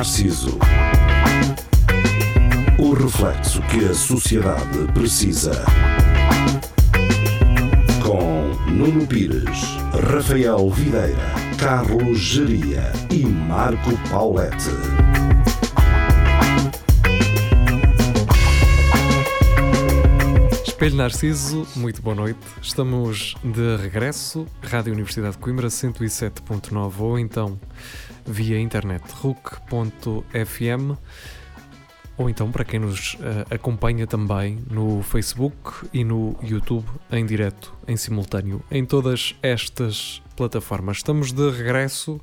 Narciso. O reflexo que a sociedade precisa. Com Nuno Pires, Rafael Videira, Carlos Geria e Marco Paulette. Espelho Narciso, muito boa noite. Estamos de regresso, Rádio Universidade de Coimbra 107.9 ou então via internet RUC.fm ou então para quem nos uh, acompanha também no Facebook e no YouTube em direto, em simultâneo, em todas estas plataformas. Estamos de regresso,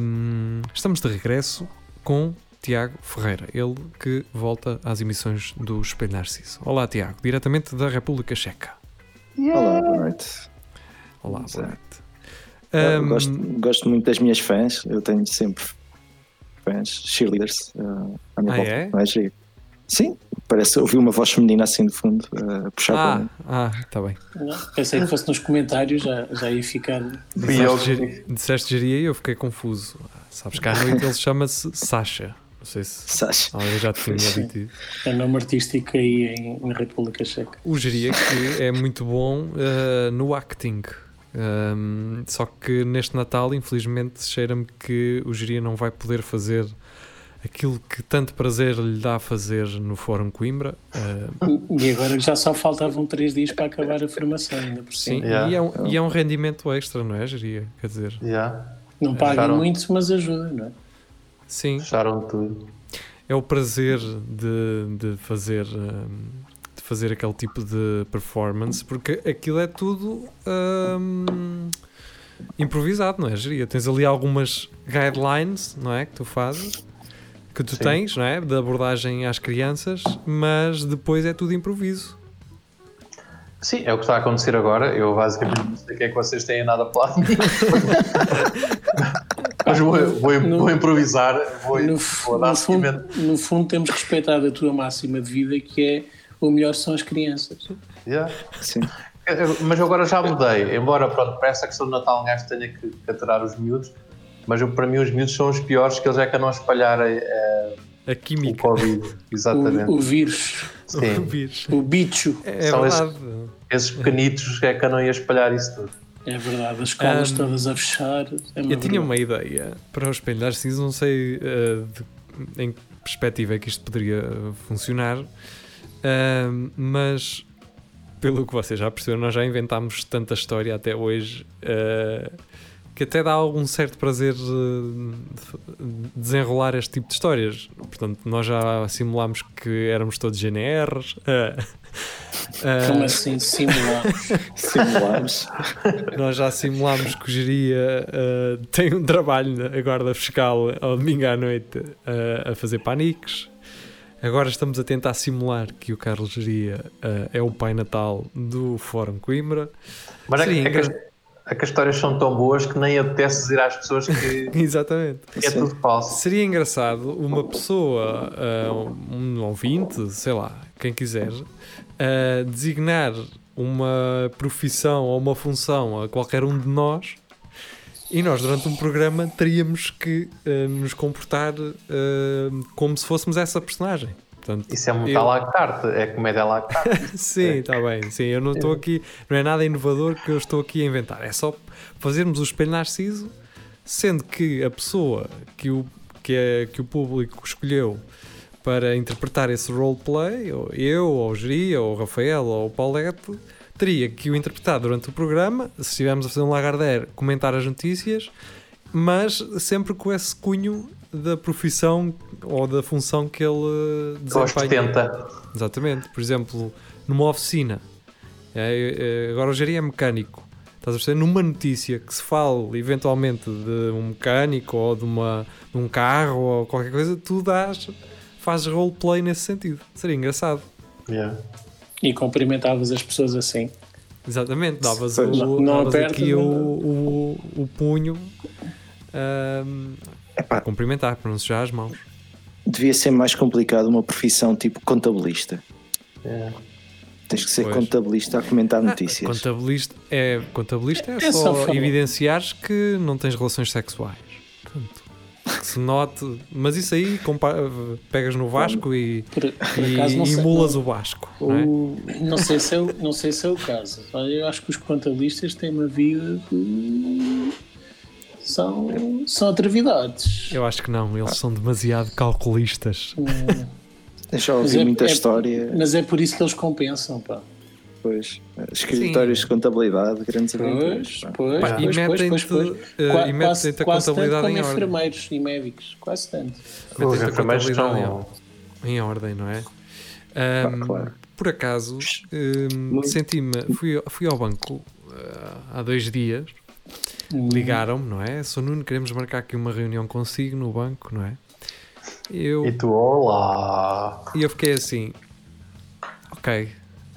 um, estamos de regresso com Tiago Ferreira, ele que volta às emissões do Espelho Narciso. Olá, Tiago, diretamente da República Checa. Yeah. Olá, boa noite. Olá, boa noite. Um, gosto, gosto, muito das minhas fãs, eu tenho sempre fãs, cheerleaders uh, à minha ah, volta. É? Não é Sim, parece ouvir uma voz feminina assim de fundo uh, puxar ah, para mim. Ah, está bem. Não, pensei que fosse nos comentários, já, já ia ficar. Disseste, disseste geria e eu fiquei confuso. Sabes que à noite ele chama-se Sasha. Não sei se Sasha. alguém já te tinha dito. É nome artístico aí em, na República Checa. O geria que é muito bom uh, no acting. Um, só que neste Natal, infelizmente, cheira-me que o geria não vai poder fazer aquilo que tanto prazer lhe dá a fazer no Fórum Coimbra. Uh, e agora já só faltavam três dias para acabar a formação, ainda por Sim, cima. yeah. e, é um, e é um rendimento extra, não é, geria? Quer dizer, yeah. não pagam muito, mas ajuda, não é? Sim. Fecharam tudo. É o prazer de, de fazer de fazer aquele tipo de performance, porque aquilo é tudo hum, improvisado, não é, Geria? Tens ali algumas guidelines, não é? Que tu fazes, que tu Sim. tens, não é? De abordagem às crianças, mas depois é tudo improviso. Sim, é o que está a acontecer agora. Eu basicamente não sei o que é que vocês têm nada para mim. Mas vou, vou, No- vou improvisar, vou, No, vou dar no, fundo, no fundo, temos respeitado a tua máxima de vida, que é o melhor são as crianças. Yeah. Sim. Mas eu agora já mudei, embora pronto, para essa questão de Natal um gajo tenha que aturar os miúdos, mas eu, para mim os miúdos são os piores, que eles é que andam a espalhar eh, A o química. Covid. Exatamente. O, o vírus, O Sim. vírus. o bicho. É, é São esses- verdade. Esses pequenitos é que andam a espalhar isso tudo. É verdade, as escolas Um, todas a fechar. É Eu tinha verdade. uma ideia para o espelho Narciso, não sei uh, de- em que perspectiva é que isto poderia uh, funcionar, uh, mas pelo que vocês já perceberam, nós já inventámos tanta história até hoje uh, que até dá algum certo prazer uh, de- desenrolar este tipo de histórias. Portanto, nós já simulámos que éramos todos GNRs. uh, Como assim simulamos? Simulamos. nós já simulámos que o Geria tem um trabalho na guarda fiscal ao domingo à noite a fazer paniques. Agora estamos a tentar simular que o Carlos Geria uh, é o Pai Natal do Fórum Coimbra. Mas é que, Sim, é, que as, é que as histórias são tão boas que nem apetece dizer às pessoas que Exatamente. é tudo falso. Seria engraçado uma pessoa, uh, um ouvinte, sei lá, quem quiser, uh, designar uma profissão ou uma função a qualquer um de nós e nós, durante um programa, teríamos que uh, nos comportar uh, como se fôssemos essa personagem. Portanto, Isso é muito eu- à la carte, é comédia à la carte. Sim, está bem. Sim, eu não estou aqui, não é nada inovador que eu estou aqui a inventar. É só fazermos o espelho narciso, sendo que a pessoa que o, que, é, que o público escolheu para interpretar esse roleplay, ou eu, ou o Geria, ou o Rafael, ou o Paulette, teria que o interpretar durante o programa, se estivermos a fazer um Lagardère, comentar as notícias, mas sempre com esse cunho da profissão ou da função que ele desempenha. 70. Exatamente. Por exemplo, numa oficina. É, é, agora o Jeri é mecânico. Estás a perceber? Numa notícia que se fale eventualmente de um mecânico ou de, uma, de um carro ou qualquer coisa, tu dás, fazes roleplay nesse sentido. Seria engraçado. Yeah. E cumprimentavas as pessoas assim. Exatamente. Davas, o, Não- não davas aperta, aqui o, não- o, o punho ahm, Epá, a cumprimentar, para não sujar as mãos. devia ser mais complicado uma profissão tipo contabilista. Yeah. Tens que ser Pois. contabilista a comentar notícias. Contabilista é, contabilista é, É só, só evidenciares que não tens relações sexuais. Que se note, mas isso aí pegas no Vasco e, por, por e emulas o Vasco. Não, é? o, não, sei se é o, não sei se é o caso. Eu acho que os contabilistas têm uma vida de. São, são atrevidades. Eu acho que não, eles são demasiado calculistas. Hum. Deixa eu ouvir é, muita é, história. Mas é por isso que eles compensam, pá. Pois, escritórios Sim. de contabilidade, grandes aventuras. Pois, pois, Pá, pois, e metem-te uh, e metem a contabilidade tanto em ordem. enfermeiros e médicos, quase tanto. Metem a contabilidade em, em ordem, não é? Um, ah, claro. Por acaso, um, senti-me, fui, fui ao banco uh, há dois dias, hum. ligaram-me, não é? Sou Nuno, queremos marcar aqui uma reunião consigo no banco, não é? Eu, e tu, olá! E eu fiquei assim, ok,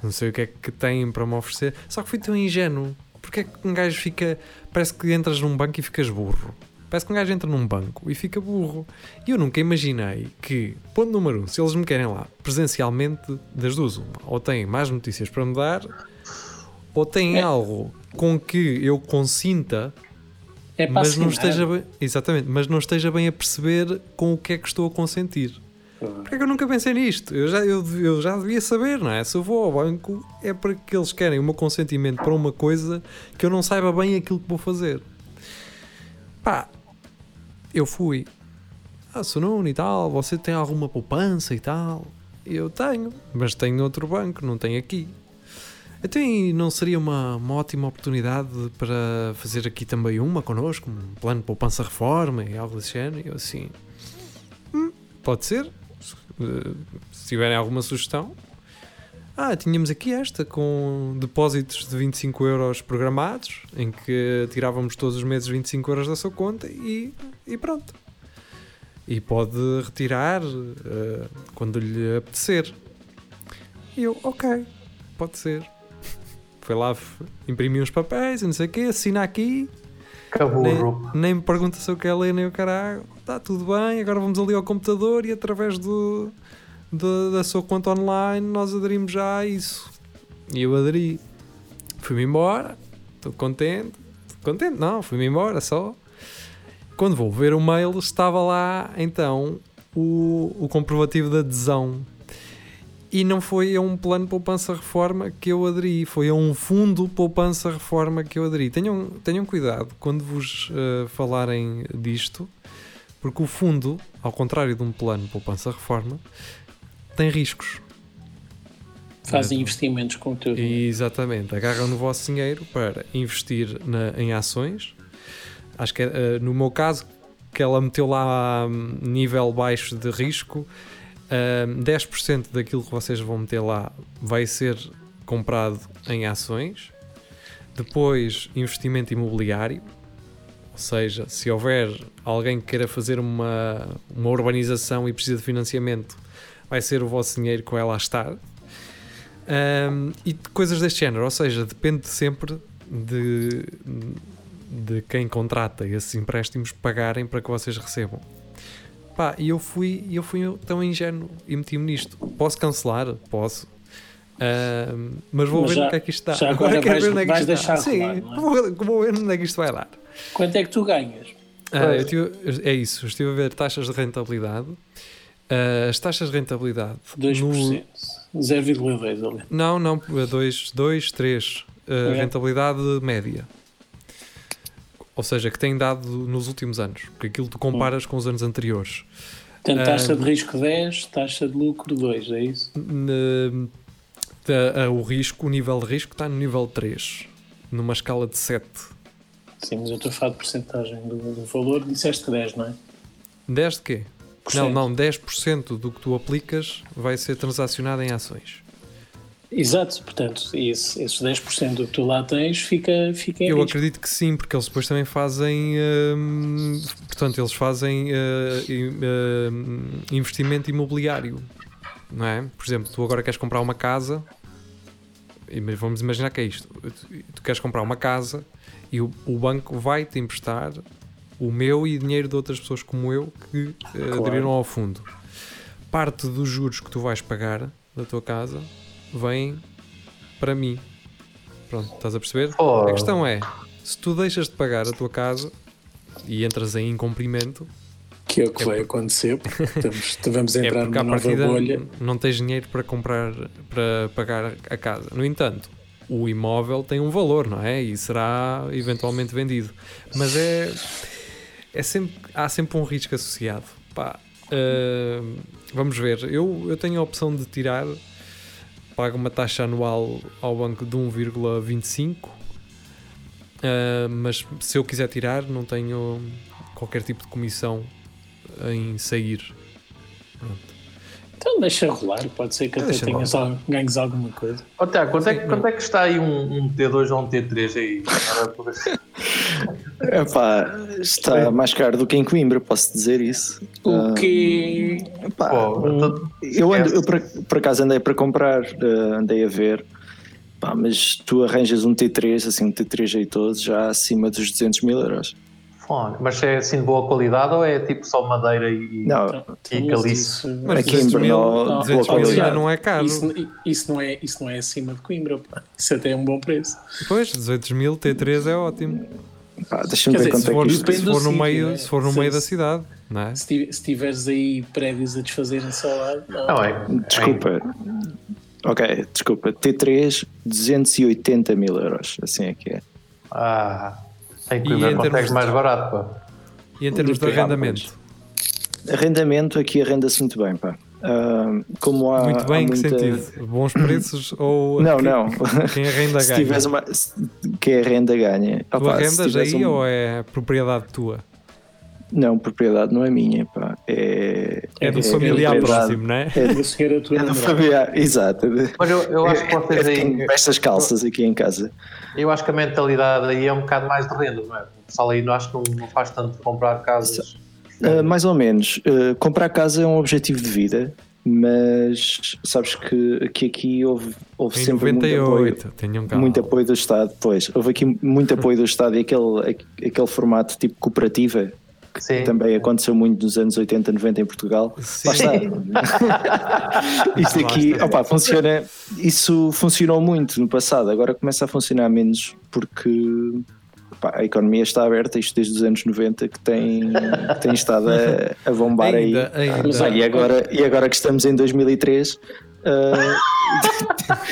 não sei o que é que têm para me oferecer. Só que fui tão ingênuo. Porque é que um gajo fica. Parece que entras num banco e ficas burro. Parece que um gajo entra num banco e fica burro. E eu nunca imaginei que, ponto número um, se eles me querem lá presencialmente, das duas, uma, ou têm mais notícias para me dar, ou têm é. algo com que eu consinta, é mas não esteja bem, exatamente, mas não esteja bem a perceber com o que é que estou a consentir. Porquê é que eu nunca pensei nisto? Eu já, eu, eu já devia saber, não é? Se eu vou ao banco é porque eles querem o meu consentimento para uma coisa que eu não saiba bem aquilo que vou fazer. Pá, eu fui. Ah, sou Nuno e tal, você tem alguma poupança e tal? Eu tenho, mas tenho outro banco, não tenho aqui. Então não seria uma, uma ótima oportunidade para fazer aqui também uma connosco, um plano de poupança reforma e algo desse género? Eu assim, hum, pode ser, se tiverem alguma sugestão. Ah, tínhamos aqui esta com depósitos de 25 euros programados, em que tirávamos todos os meses 25 euros da sua conta e, e pronto. E pode retirar uh, quando lhe apetecer. E eu, ok, pode ser. Foi lá, imprimi uns papéis e não sei o quê, assina aqui. Nem, nem me pergunta se eu quero ler nem o caralho está tudo bem, agora vamos ali ao computador e através do, do, da sua conta online nós aderimos já a isso. E eu aderi. Fui-me embora, estou contente. Contente? Não, fui-me embora só. Quando vou ver o mail, estava lá então o, o comprovativo de adesão. E não foi a um plano poupança-reforma que eu aderi, foi a um fundo poupança-reforma que eu aderi. Tenham, tenham cuidado quando vos uh, falarem disto, porque o fundo, ao contrário de um plano poupança-reforma, tem riscos. Fazem é, investimentos com tudo. É? Exatamente. Agarram no vosso dinheiro para investir na, em ações. Acho que é, no meu caso, que ela meteu lá um, nível baixo de risco, um, 10% daquilo que vocês vão meter lá vai ser comprado em ações. Depois, investimento imobiliário, ou seja, se houver alguém que queira fazer uma, uma urbanização e precisa de financiamento, vai ser o vosso dinheiro que vai lá estar. Um, e coisas deste género, ou seja, depende sempre de, de quem contrata esses empréstimos pagarem para que vocês recebam. Pá, e eu fui, eu fui tão ingênuo e meti-me nisto. Posso cancelar? Posso. Uh, mas vou mas ver já, o que é que isto dá. agora, agora quero ver onde é que isto está. Sim, é? vou, vou ver onde é que isto vai dar. Quanto é que tu ganhas? Ah, tive, é isso, estive a ver taxas de rentabilidade. Uh, as taxas de rentabilidade. 2%. No... 0,2 ali. Não, não, 2, 2 3. Uh, é. Rentabilidade média. Ou seja, que tem dado nos últimos anos. Porque aquilo tu comparas com os anos anteriores. Portanto, taxa uh, de risco 10, taxa de lucro 2, é isso? o risco, o nível de risco está no nível 3. Numa escala de 7 Sim, mas eu estou a falar de porcentagem do, do valor, disseste 10, não é? 10 de quê? Não, não, 10% do que tu aplicas vai ser transacionado em ações. Exato, portanto, esse, esses 10% do que tu lá tens fica, fica em Eu risco. acredito que sim, porque eles depois também fazem, hum, portanto, eles fazem uh, investimento imobiliário, não é? Por exemplo, tu agora queres comprar uma casa, vamos imaginar que é isto, tu queres comprar uma casa e o, o banco vai-te emprestar o meu e dinheiro de outras pessoas como eu que uh, claro. aderiram ao fundo. Parte dos juros que tu vais pagar da tua casa vem para mim. Pronto, estás a perceber? Oh. A questão é: se tu deixas de pagar a tua casa e entras em incumprimento, Que é o que vai acontecer, porque estamos, vamos entrar é numa nova bolha. Não tens dinheiro para comprar, para pagar a casa. No entanto, o imóvel tem um valor, não é? E será eventualmente vendido. Mas é, é sempre, há sempre um risco associado. Pá, uh, vamos ver. Eu, eu tenho a opção de tirar, pago uma taxa anual ao banco de 1,25, uh, ah, mas se eu quiser tirar, não tenho qualquer tipo de comissão em sair. Pronto. Então deixa rolar, pode ser que até tenhas ganhes alguma coisa. Oh, Tiago, quanto, é, quanto é que está aí um, um T2 ou um T3 aí? Epá, está mais caro do que em Coimbra, posso dizer isso. O que. Epá, Pô, eu, ando, eu por, por acaso andei para comprar, uh, andei a ver. Pá, mas tu arranjas um T3, assim, um T3 jeitoso, já acima dos 200 mil euros. Mas é assim de boa qualidade ou é tipo só madeira e, não, e caliço? Mas aqui em Brno, boa qualidade não é caro. Isso, isso, não é, isso não é acima de Coimbra, pá. isso até é um bom preço. Pois, 18 mil T3 é ótimo. Deixa-me ver quanto é que se for, no meio, né? se for no meio da cidade, não é? Se tiveres aí prédios a desfazerem só lá, não. não é. Desculpa. Ok, desculpa. T3, 280 mil euros. Assim é que é. Ah. Em Coimbra consegues de... mais barato, pá. E em termos de arrendamento? Arrendamento aqui arrenda-se muito bem, pá. Uh, como há, muito bem, em que muita... sentido? Bons preços ou não, não. quem arrenda se ganha? Uma... Quem arrenda ganha. Tu Opa, arrendas aí um... ou é propriedade tua? Não, propriedade não é minha, pá. É, é do é, familiar é próximo, não é? É do senhor a tua é do familiar, exato. Mas eu, eu acho que vocês aí. Estas calças aqui em casa. Eu acho que a mentalidade aí é um bocado mais de renda, não é? O pessoal aí não acho que não, não faz tanto comprar casas. Uh, mais ou menos. Uh, comprar casa é um objetivo de vida, mas sabes que, que aqui houve, houve em sempre 98, muito apoio, um muito apoio do Estado. Pois, houve aqui muito apoio do Estado e aquele, aquele formato tipo cooperativa Sim. também aconteceu muito nos anos 80, 90 em Portugal. Sim. Lá está. Isto aqui, opa, funciona. Isso funcionou muito no passado, agora começa a funcionar menos porque opa, a economia está aberta, isto desde os anos 90 que tem, que tem estado a, a bombar ainda, aí. Ainda. Ah, e, agora, e agora que estamos em 2003. Uh...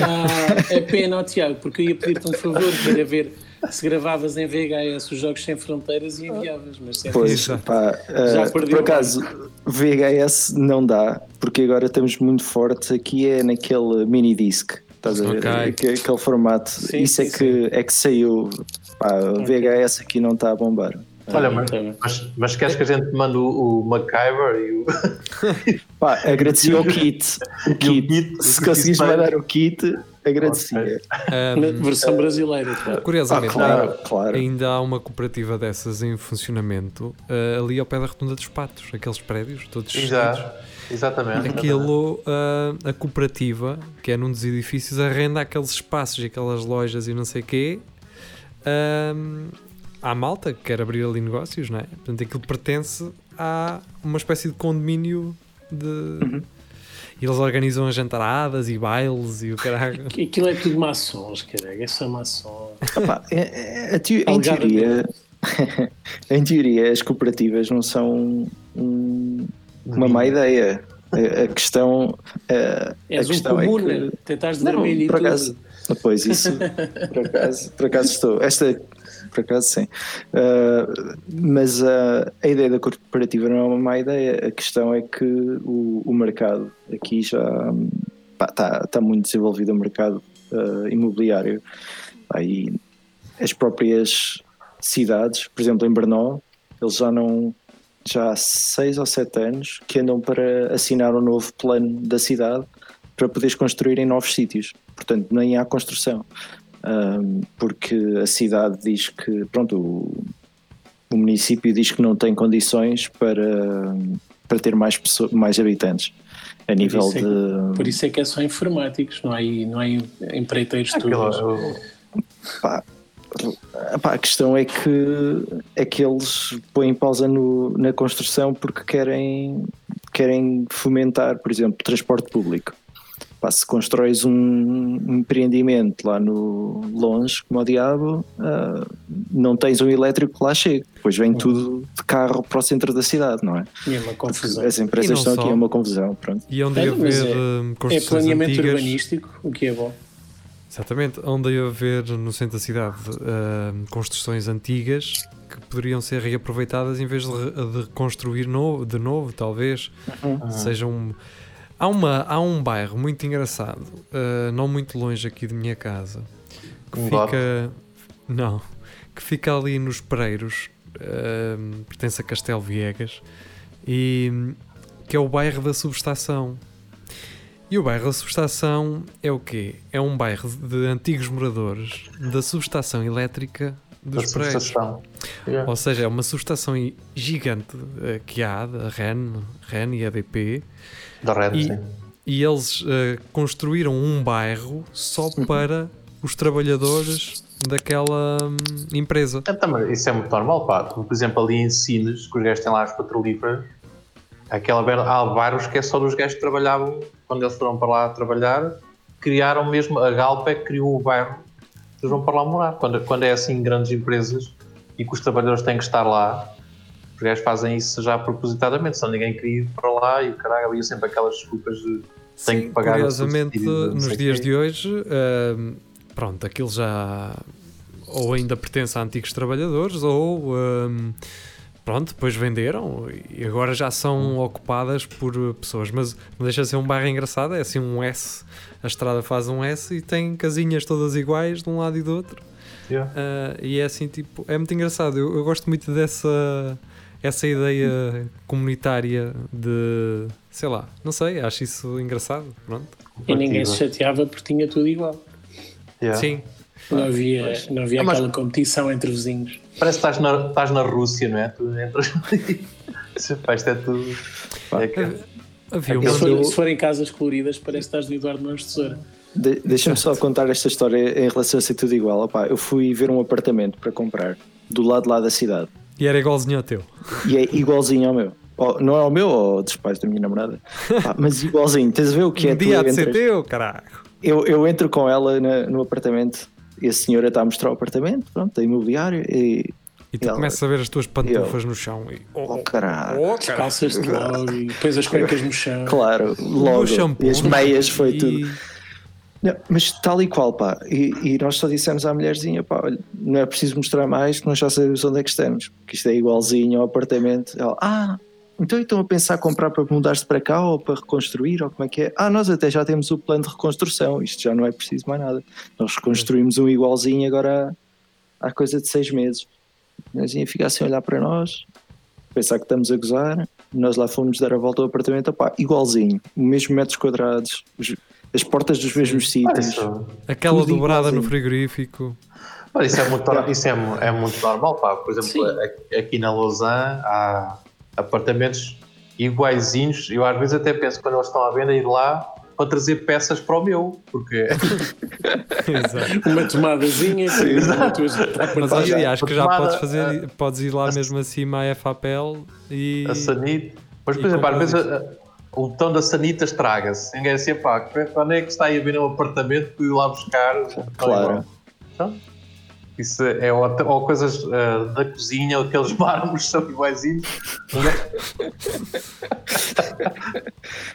ah, é pena, Tiago, porque eu ia pedir-te um favor para ver se gravavas em VHS os Jogos Sem Fronteiras e enviavas, mas Pois, pá, uh, por acaso, VHS não dá, porque agora estamos muito fortes aqui é naquele mini disc. Estás a ver? Okay. Aquele formato. Sim, Isso é, sim, que, é que saiu. Pá. VHS aqui não está a bombar. Olha, mas, mas, mas, queres que a gente mande o, o MacGyver e o. Pá, agradeci o kit. O kit. kit Se conseguires mandar o kit, agradecia. Um, versão brasileira, claro. Curiosamente, ah, claro, claro. ainda há uma cooperativa dessas em funcionamento uh, ali ao pé da Rotunda dos Patos, aqueles prédios todos Exato. Exatamente. Aquilo, uh, a cooperativa, que é num dos edifícios, arrenda aqueles espaços e aquelas lojas e não sei o quê. Uh, à malta que quer abrir ali negócios, não é? Portanto, aquilo pertence a uma espécie de condomínio de. Uhum. E eles organizam as jantaradas e bailes e o caralho. Aquilo é tudo maçons, caralho. É só maçons. É, é, em teoria, em teoria, as cooperativas não são um, uma má ideia. A, a questão. A, És a questão um é que, tentares dormir por acaso, Pois, isso, por acaso, por acaso estou. Esta por acaso sim. Uh, mas uh, a ideia da cooperativa não é uma má ideia. A questão é que o, o mercado aqui já está tá muito desenvolvido o mercado uh, imobiliário. Aí as próprias cidades, por exemplo em Brno, eles já não já há seis ou sete anos que andam para assinar um novo plano da cidade para poderes construir em novos sítios. Portanto, nem há construção um, porque a cidade diz que, pronto, o, o, município diz que não tem condições para, para ter mais, pessoas, mais habitantes a nível por é, de. Por isso é que é só informáticos, não há, não há empreiteiros. Pá, pá, a questão é que, é que eles põem pausa no, na construção porque querem, querem fomentar, por exemplo, transporte público. Pá, se constróis um, empreendimento lá no longe, como o diabo, uh, não tens um elétrico que lá chegue. Depois vem tudo de carro para o centro da cidade, não é? E é uma confusão. As empresas estão aqui só. é uma confusão. Pronto. E onde mas haver é- hum, É planeamento antigas. urbanístico, o que é bom. Exatamente, onde ia haver no centro da cidade hum, construções antigas que poderiam ser reaproveitadas em vez de, re- de reconstruir novo, de novo, talvez. Seja um. Há, uma, há um bairro muito engraçado, uh, não muito longe aqui de minha casa, que Um fica. Não, que fica ali nos Pereiros, uh, pertence a Castelo Viegas, e que é o bairro da subestação. E o bairro da subestação é o quê? É um bairro de antigos moradores da subestação elétrica Da dos subestação. Yeah. Ou seja, é uma subestação gigante eh, que há, da REN, REN e ADP, Da Red, E- sim. e eles eh, construíram um bairro só para os trabalhadores daquela hum, empresa. É, também, isso é muito normal, pá. Como, por exemplo, ali em Sines, que os gajos têm lá as petrolíferas, aquela há bairros que é só dos gajos que trabalhavam, quando eles foram para lá trabalhar, criaram mesmo, a Galp é que criou o bairro, eles vão para lá morar. Quando, quando é assim grandes empresas e que os trabalhadores têm que estar lá, os gajos fazem isso já propositadamente, senão ninguém queria ir para lá e caralho, havia sempre aquelas desculpas de tenho que pagar curiosamente, nos dias de hoje, hum, pronto, aquilo já ou ainda pertence a antigos trabalhadores ou hum, pronto, depois venderam e agora já são Hum. ocupadas por uh, pessoas, mas não deixa de ser um bairro engraçado, é assim um S, a estrada faz um S e tem casinhas todas iguais de um lado e do outro. Yeah. Ah, e é assim, tipo, é muito engraçado. Eu, eu gosto muito dessa essa ideia comunitária de sei lá, não sei, acho isso engraçado. Pronto. E ninguém se chateava porque tinha tudo igual. Yeah. Sim, Não havia, não havia mas- aquela competição entre vizinhos. Parece que estás na, estás na Rússia, não é? Tu entras ali. Isto é tudo. É que- havia uma. Se, for- se forem casas coloridas, parece que estás no Eduardo Mãos de Tesoura. De- Deixa-me só contar esta história em relação a ser tudo igual. Opá, eu fui ver um apartamento para comprar do lado lá da cidade E era igualzinho ao teu. e é igualzinho ao meu. Ou- não é ao meu ou dos pais da minha namorada, Pá, mas igualzinho. Tens a ver o que é? um dia de ser teu, caralho. eu, eu entro com ela na- no apartamento e a senhora está a mostrar o apartamento, pronto, da imobiliário e. E tu começas a ver as tuas pantufas no chão e. Oh, Oh, caralho! oh, calças de logo e depois as cuecas no chão. Claro, O logo. shampoo. E as meias foi E- tudo. Não, mas tal e qual, pá. E, e nós só dissemos à mulherzinha, pá, olha, não é preciso mostrar mais, que nós já sabemos onde é que estamos. Porque isto é igualzinho ao apartamento. Ela, ah, então estão a pensar comprar para mudar-se para cá ou para reconstruir, ou como é que é? Ah, nós até já temos o plano de reconstrução, isto já não é preciso mais nada. Nós reconstruímos um igualzinho agora há, coisa de seis meses. A mulherzinha fica assim a olhar para nós, pensar que estamos a gozar. Nós lá fomos dar a volta ao apartamento, opá, igualzinho, mesmo metros quadrados, os- as portas dos mesmos Ah, sítios. Aquela Tudo dobrada no frigorífico. Pá, isso, é muito, isso é, é muito normal, pá. Por exemplo, Sim. a- aqui na Lausanne há apartamentos iguaizinhos. Eu às vezes até penso quando eles estão à venda ir lá para trazer peças para o meu, porque Exato. Uma tomadazinha exato. duas Mas tapas. acho, que já tomada, podes fazer, ah, podes ir lá a- mesmo acima à FAPEL e. a sanita. Mas, por exemplo, às vezes a- a- o botão da sanita estraga-se. Ninguém assim, pá, quando é que está aí a vir um apartamento para ir lá buscar? Claro. Então, isso é ou, ou coisas ah, da cozinha, ou aqueles mármores são iguaizinhos.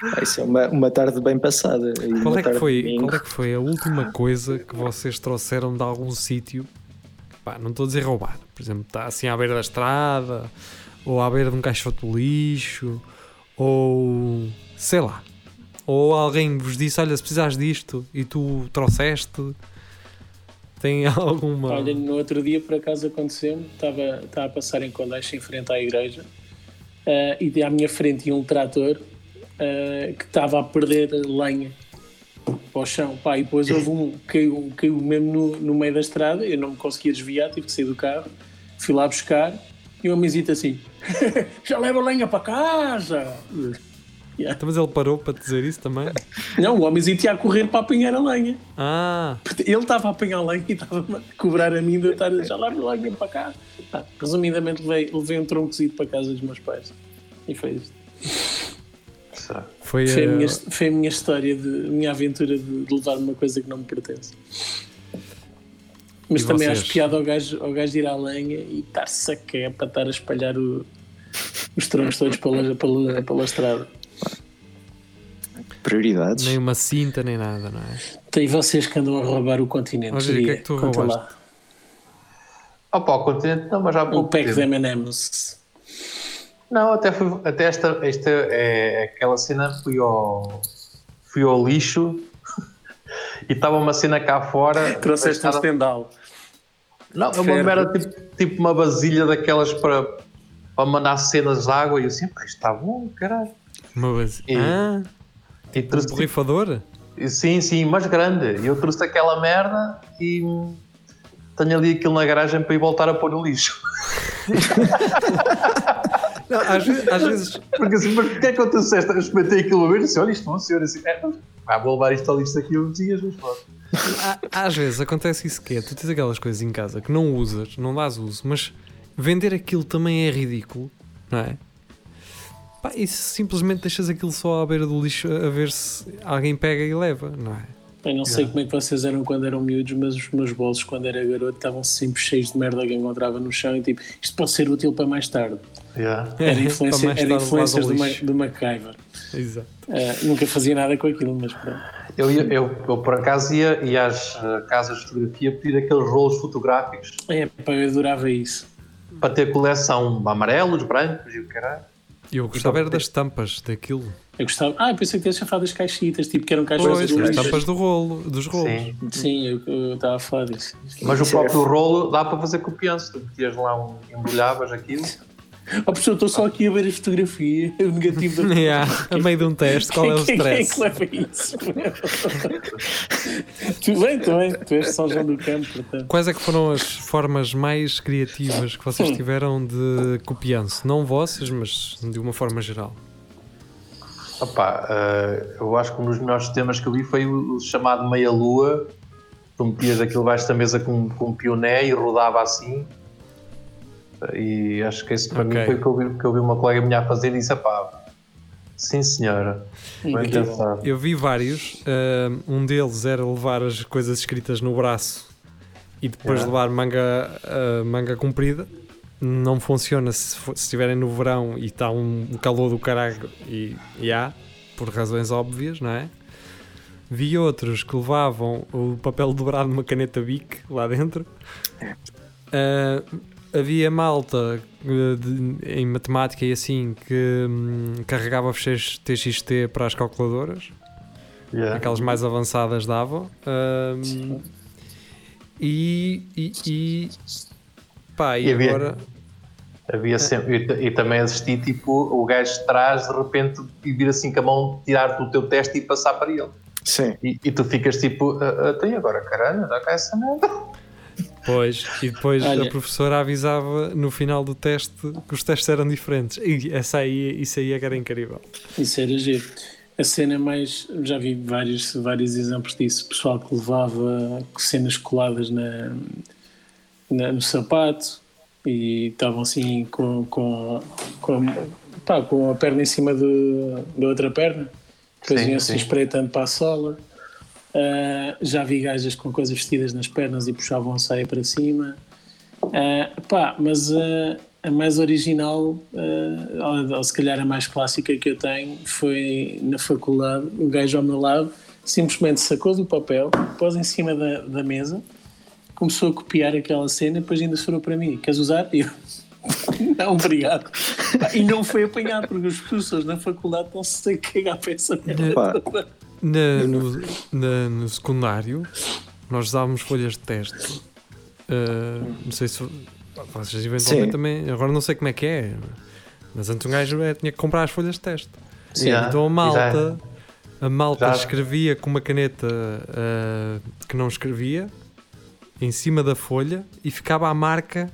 Ah, isso é uma, uma tarde bem passada. E Qual uma é, que tarde foi, qual é que foi a última coisa que vocês trouxeram de algum sítio? Pá, não estou a dizer roubar. Por exemplo, está assim à beira da estrada, ou à beira de um caixote de lixo, ou sei lá. Ou alguém vos disse: Olha, se precisares disto e tu trouxeste, tem alguma. Olha, no outro dia por acaso aconteceu-me, estava, estava a passar em Condeixa em frente à igreja eh, e à minha frente ia um trator eh, que estava a perder lenha para o chão. Pá, e depois houve um caiu, caiu mesmo no, no meio da estrada, eu não me conseguia desviar, tive que sair do carro, fui lá buscar e o homenzito assim: já leva lenha para casa! Yeah. Então, Mas ele parou para dizer isso também? Não, o homenzito ia a correr para apanhar a lenha. Ah, Ele estava a apanhar lenha e estava a cobrar a mim de eu estar a dizer, já leva lenha para cá. Ah, resumidamente, levei, levei um troncozito para casa dos meus pais. E foi isto. foi, Foi a eh, minha, foi a minha história, de, a minha aventura de, de levar uma coisa que não me pertence. Mas E também vocês? acho piada ao gajo, ao gajo ir à lenha e estar-se a quer para estar a espalhar o- os troncos todos pela, pela, pela estrada. Prioridades. Nem uma cinta, nem nada, não é? Tem vocês que andam a roubar o continente. Giri, o que é que tu Conta roubaste? lá. Opa, o continente não, mas já há Um pouco pack de M&M's. Não, até, fui, até esta, esta é aquela cena, fui ao, fui ao lixo e estava uma cena cá fora. Trouxeste um estendal. Não, é uma merda tipo, tipo uma vasilha daquelas para, para mandar cenas de água e eu assim, pá, isto está bom, caralho. Uma. E- Ah, E um trouxe, tipo, borrifador? sim, sim, mas grande. E eu trouxe aquela merda e tenho ali aquilo na garagem para ir voltar a pôr no lixo. Não, às, às vezes. Porque assim, mas porquê é que eu trouxeste? Eu experimentei aquilo uma vez e disse, olha, isto funciona assim. É, ah, vou levar isto ao lixo daqui a uns dias, mas pronto. Às vezes acontece isso que é, tu tens aquelas coisas em casa que não usas, não dás uso, mas vender aquilo também é ridículo, não é? Pá, e simplesmente deixas aquilo só à beira do lixo a ver se alguém pega e leva, não é? Eu não sei como é que vocês eram quando eram miúdos, mas os meus bolsos, quando era garoto, estavam sempre cheios de merda que encontrava no chão e tipo, isto pode ser útil para mais tarde. Yeah. Era, influência, mais era tarde influências do, lixo. do MacGyver. Exato. Eh, nunca fazia nada com aquilo, mas pronto. Eu, ia- eu, eu, por acaso ia, ia às eh, casas de fotografia pedir aqueles rolos fotográficos É, pá, eu adorava isso. para ter coleção amarelos, brancos e o caralho. Eu gostava era das tampas daquilo. Eu gostava. Ah, eu pensei que tinhas a falar das caixinhas, tipo, que eram caixas Pois, as azuis. tampas do rolo, dos rolos. Sim. Sim, eu- eu estava a falar disso. Mas o Isso é- próprio rolo dá para fazer copiança. Tu metias lá um. embrulhavas aquilo. Oh, professor, estou só aqui a ver a fotografia, o negativo da Yeah, a meio de um teste, qual é o Quem- quem- é stress? que leva isso? tu bem, tu bem, tu és São João do Campo, portanto. Quais é que foram as formas mais criativas que vocês tiveram de copiança? Não vossas, mas de uma forma geral. Opa, eh, eu acho que um dos melhores temas que eu vi foi o, chamado meia-lua. Tu metias aquilo baixo da mesa com, com um pioné e rodava assim. E acho que esse para Ok. mim foi o que eu, vi, que eu vi uma colega minha a fazer e disse: pá, sim senhora. Pensado. Eu vi vários. ah, um deles era levar as coisas escritas no braço e depois Yeah. levar manga, ah, manga comprida. Não funciona se, estiverem no verão e está um, calor do caralho e, e há, por razões óbvias, não é? Vi outros que levavam o papel dobrado numa caneta Bic lá dentro. Ah, havia malta eh, de- em matemática e assim que hum, carregava fecheiros TXT para as calculadoras, Yeah. aquelas mais avançadas davam. Ahm, e, e, e pá, e, E havia- agora Havia sempre, e, e também assisti tipo o gajo de trás de repente e vir assim com a mão tirar-te o teu teste e passar para ele. Sim. E, e tu ficas tipo, ah, ah, tem agora caralho, dá cá essa merda. Pois, e depois Olha. a professora avisava no final do teste que os testes eram diferentes. E essa aí, isso aí é que era incrível. Isso era giro. A cena mais. Já vi vários, vários exemplos disso. Pessoal que levava cenas coladas na, na- no sapato e estavam assim com, com, com, pá, com a perna em cima do, da outra perna. Depois iam-se espreitando para a sola. Ah, já vi gajas com coisas vestidas nas pernas e puxavam a saia para cima. Ah, pá, mas ah, a mais original, ou, ou se calhar a mais clássica que eu tenho, foi na faculdade. O gajo ao meu lado simplesmente sacou do papel, pôs em cima da, da mesa, começou a copiar aquela cena e depois ainda sobrou para mim: Queres usar? E eu. Não, obrigado. E não foi apanhado, porque os professores na faculdade estão-se a cagar para essa merda. Na- no, na- no secundário, nós usávamos folhas de teste. Ah, não sei se vocês eventualmente Sim. também. Agora não sei como é que é, mas antes um gajo é, tinha que comprar as folhas de teste. Sim, então a malta, a malta Já- escrevia com uma caneta ah, que não escrevia em cima da folha e ficava a marca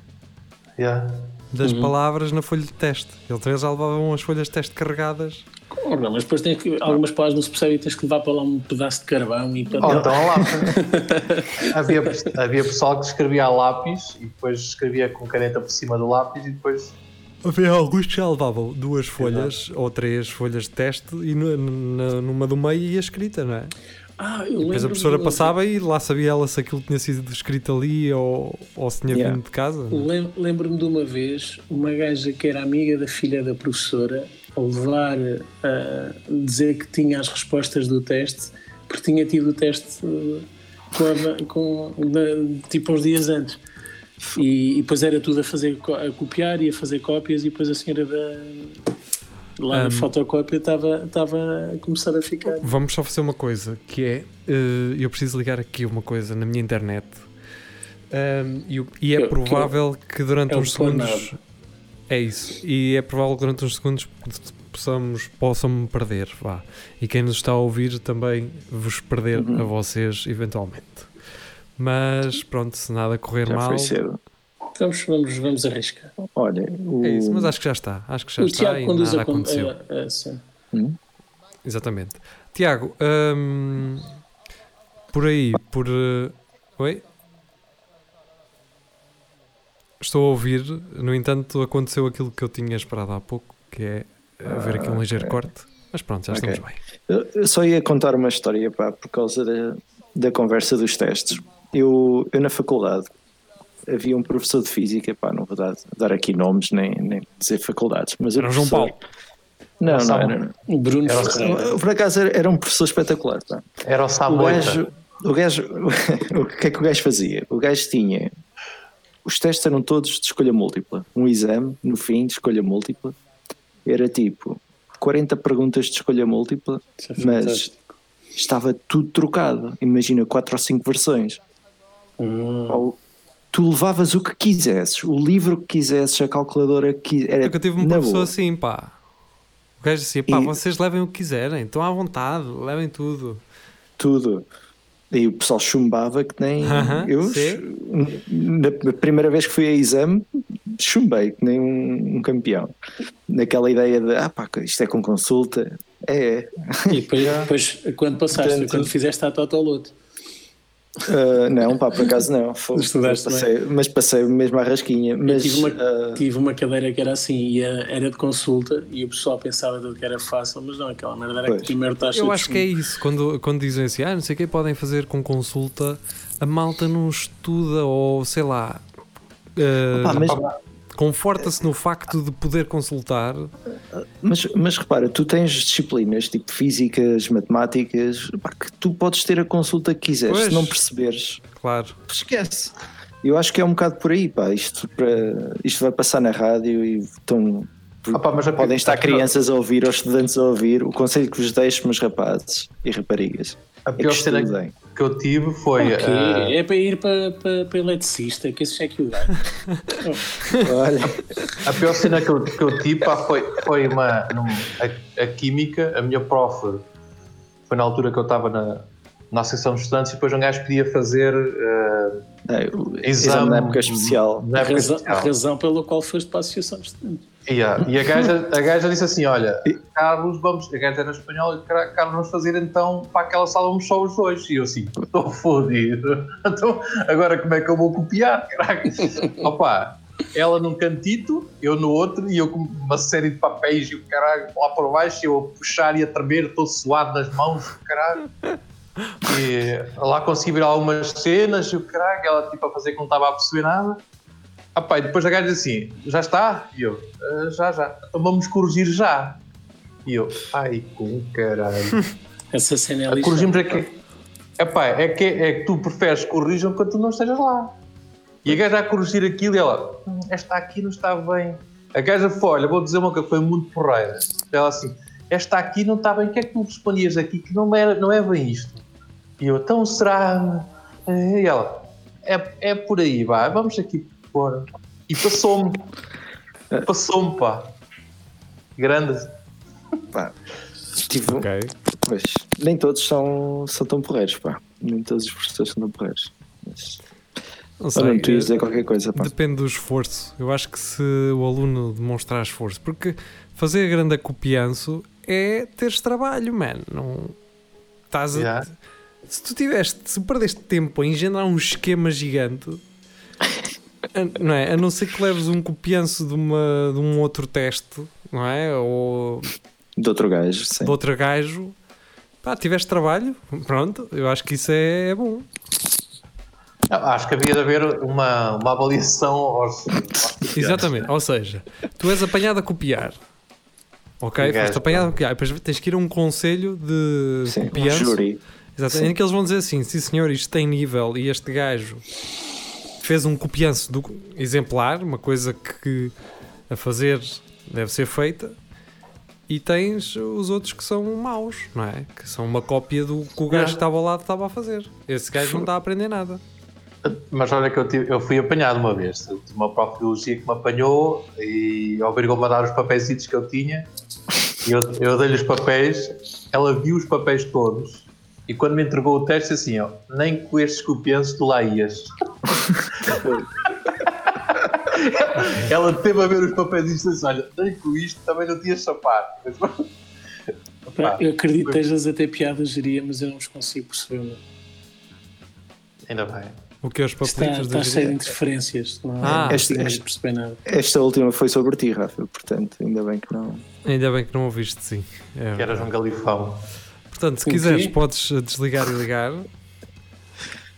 Yeah. das Uhum. palavras na folha de teste. Eles três já levavam as folhas de teste carregadas. Ora, mas depois tem que, algumas palavras não se percebe e tens que levar para lá um pedaço de carvão e para Ou então a lápis. havia, havia pessoal que escrevia a lápis e depois escrevia com caneta por cima do lápis e depois. Havia alguns que já levavam duas folhas ou três folhas de teste e numa do meio ia escrita, não é? Ah, eu Depois a professora de passava e lá sabia ela se aquilo tinha sido escrito ali ou, ou se tinha Yeah. vindo de casa. Lem- Lembro-me de uma vez uma gaja que era amiga da filha da professora a levar a dizer que tinha as respostas do teste porque tinha tido o teste eh, com, com- tipo uns dias antes. E, e depois era tudo a fazer a copiar e a fazer cópias e depois a senhora da lá Um, na fotocópia estava estava a começar a ficar. Vamos só fazer uma coisa, que é, eh, eu preciso ligar aqui uma coisa na minha internet Ahm, e, é provável que durante é uns segundos. É isso, e é provável que durante uns segundos possamos, possam me perder, vá. E quem nos está a ouvir também vos perder Uhum. a vocês eventualmente. Mas pronto, se nada correr Já mal, foi cedo. Vamos, vamos, vamos arriscar. Olha, o, é isso, mas acho que já está, acho que já o está Tiago e conduz nada a, con- aconteceu. a, a cena. Hum? Exatamente. Tiago, hum, por aí, por. eh, oi? Estou a ouvir, no entanto, aconteceu aquilo que eu tinha esperado há pouco, que é haver aqui um Ah, ligeiro ok. corte. Mas pronto, já Ok. estamos bem. Eu- só ia contar uma história pá, por causa da, da conversa dos testes. Eu, eu na faculdade havia um professor de física, pá, não vou dar, dar aqui nomes nem, nem dizer faculdades, mas o Era o João Paulo. Não, não, Samuel. era, O Bruno Era o por acaso era, era um professor espetacular. Pá. Era o O Samuel. gajo, o gajo, o que é que o gajo fazia? O gajo tinha. Os testes eram todos de escolha múltipla. Um exame, no fim, de escolha múltipla. Era tipo 40 perguntas de escolha múltipla, é mas estava tudo trocado. Imagina 4 ou 5 versões. Hum. Ou tu levavas o que quisesses, o livro que quisesses, a calculadora que quisesses. Era Eu tive um na professor boa. assim, pá. O gajo assim, pá, E- vocês levem o que quiserem, estão à vontade, levem tudo. tudo. E o pessoal chumbava que nem Aham, eu. sim. Na na primeira vez que fui a exame, chumbei que nem um, um campeão. Naquela ideia de, ah pá, isto é com consulta. É, é. E depois, depois, quando passaste, Portanto- quando fizeste a Totoloto. Ah, não, pá, por acaso não. Foi- Estudaste passei, mas passei mesmo à rasquinha. Mas tive, uma, ah, tive uma cadeira que era assim, e era, de consulta, e o pessoal pensava tudo que era fácil, mas não, aquela merda era Pois. que primeiro taxa Eu acho que é isso, quando, quando dizem assim, ah, não sei o que podem fazer com consulta, a malta não estuda ou sei lá. eh, pá, mas, Conforta-se no facto de poder consultar. mas, mas repara, tu tens disciplinas tipo físicas, matemáticas, pá, que tu podes ter a consulta que quiseres. Pois. Se não perceberes, Claro. esquece. Eu acho que é um bocado por aí, pá. Isto, para, isto vai passar na rádio e estão, Ah, pá, mas podem estar crianças a ouvir ou estudantes a ouvir. O conselho que vos deixo, meus rapazes e raparigas, A é que pior cena estudem. que eu tive foi. Ok, ah, É para ir para, para, para eletricista, que esse é que o dá. Olha, A pior cena que eu, que eu tive pá, foi, foi uma, num- a, a química, a minha prof, foi na altura que eu estava na, na Associação de Estudantes e depois um gajo podia fazer ah, é, exame, exame na época especial. Na A época razão, a especial. razão pela qual foste para a Associação de Estudantes. Yeah. E a gaja, a gaja disse assim: Olha, Carlos, vamos. A gaja era espanhol e "Car- Carlos, vamos fazer então para aquela sala vamos só os dois. E eu assim: Estou fodido. Então, agora como é que eu vou copiar? Caraca. Opa, ela num cantito, eu no outro, e eu com uma série de papéis e o caralho lá por baixo, eu a puxar e a tremer, todo suado nas mãos, caralho. E lá consegui ver algumas cenas e o caralho, ela tipo a fazer que não estava a perceber nada. Ah, pá, e depois a gaja diz assim: já está? E eu: "Ah, já, já. Então vamos corrigir já. E eu: ai, com caralho. Essa cena é lixada. corrigimos é que. Epá, é que, é que tu preferes corrijam quando tu não estejas lá. E a gaja a corrigir aquilo e ela: "Hum, esta aqui não está bem. A gaja foi: olha, vou dizer uma coisa, foi muito porreira. Ela assim: esta aqui não está bem. O que é que tu respondias aqui que não é, não é bem isto? E eu: então será. E ela: é, é por aí, vá, vamos aqui fora. E passou-me. Passou-me, pá. Grande. Pá, tive, Ok. pois, nem todos são, são tão porreiros, pá. Nem todos os professores são tão porreiros. Mas, Não sei. não, tu ias eh, dizer qualquer coisa, pá. Depende do esforço. Eu acho que se o aluno demonstrar esforço, porque fazer grande acopianço é teres trabalho, man. Não estás a- Yeah. Se tu tiveste, se perdeste tempo a engendrar um esquema gigante, a- não é? A não ser que leves um copianço de, uma, de um outro teste, não é? Ou De outro gajo, sim. de outro gajo, Pá, tiveste trabalho, pronto, eu acho que isso é, é bom. Acho que havia de haver uma, uma avaliação aos. aos Exatamente, ou seja, tu és apanhado a copiar. Ok? Gajo, Foste apanhado a copiar. Depois tens que ir a um conselho de Sim, um júri. Exatamente, Sim. em que eles vão dizer assim: sim senhor, isto tem nível e este gajo fez um copianço do exemplar, uma coisa que a fazer deve ser feita, e tens os outros que são maus, não é? Que são uma cópia do que o gajo que estava ao lado estava a fazer. Esse gajo não está a aprender nada. Mas olha que eu, tive- eu fui apanhado uma vez. Tive uma prof de biologia que me apanhou e obrigou-me a dar os papéis que eu tinha. E eu, eu dei-lhe os papéis, ela viu os papéis todos e quando me entregou o teste assim, ó, nem com estes copiantes tu lá ias. ela teve a ver os papéis e disse assim, olha, nem com isto também não tinhas Pá, eu acredito que estejas a ter piadas, geria, mas eu não os consigo perceber. Ainda bem. O que é os Está, papelitos da está cheio de interferências. Não, Ah, este- perceber nada. Esta última foi sobre ti, Rafa, portanto, ainda bem que não. Ainda bem que não ouviste, sim. É. Que eras um galifão. Portanto, se O quê? quiseres, podes eh, desligar e ligar.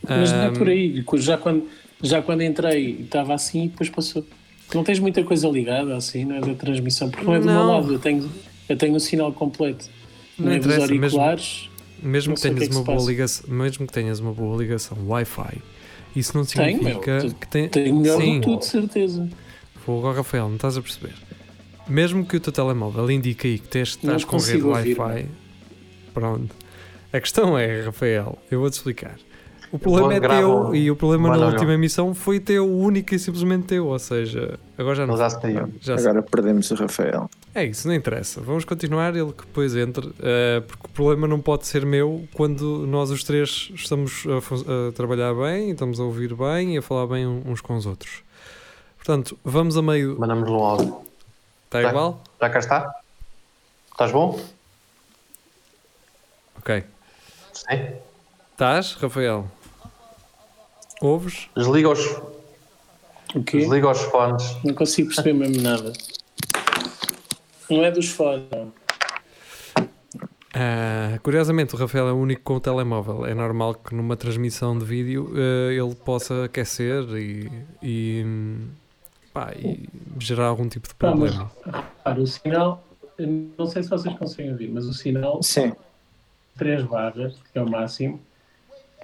Mas não é por aí. Já quando, já quando entrei estava assim e depois passou. Não tens muita coisa ligada assim, não é da transmissão, porque não é do meu Não. lado. Eu tenho, eu tenho o sinal completo. Não Não, é dos mesmo- auriculares. Mesmo Não que que tenhas é que uma boa passa. ligação, mesmo que tenhas uma boa ligação Wi-Fi, isso não Tenho, significa Tu- que tem, Tenho melhor Sim. do que de certeza. Fogo Rafael, não estás a perceber? Mesmo que o teu telemóvel indique aí que tens, Não estás com rede Wi-Fi, pronto. A questão é, Rafael, eu vou-te explicar. O problema é teu um- e o problema Manda na última emissão foi teu, único e simplesmente teu. Ou seja, agora já não. Já. Já sei. Agora perdemos o Rafael. É isso, não interessa. Vamos continuar, ele que depois entre, eh, porque o problema não pode ser meu quando nós os três estamos a, a trabalhar bem, estamos a ouvir bem e a falar bem uns com os outros. Portanto, vamos a meio. Mandamos um áudio. Está Tá. igual? Já cá está? Estás bom? Ok. Sim. Estás, Rafael? Ouves? Desliga os, O quê? desliga os fones. Não consigo perceber mesmo nada. Não é dos fones. não. Ah, curiosamente, o Rafael é o único com o telemóvel. É normal que numa transmissão de vídeo eh, ele possa aquecer e, e, pá, e gerar algum tipo de mas problema. repara, o sinal, não sei se vocês conseguem ouvir, mas o sinal, Sim, 3 barras, que é o máximo,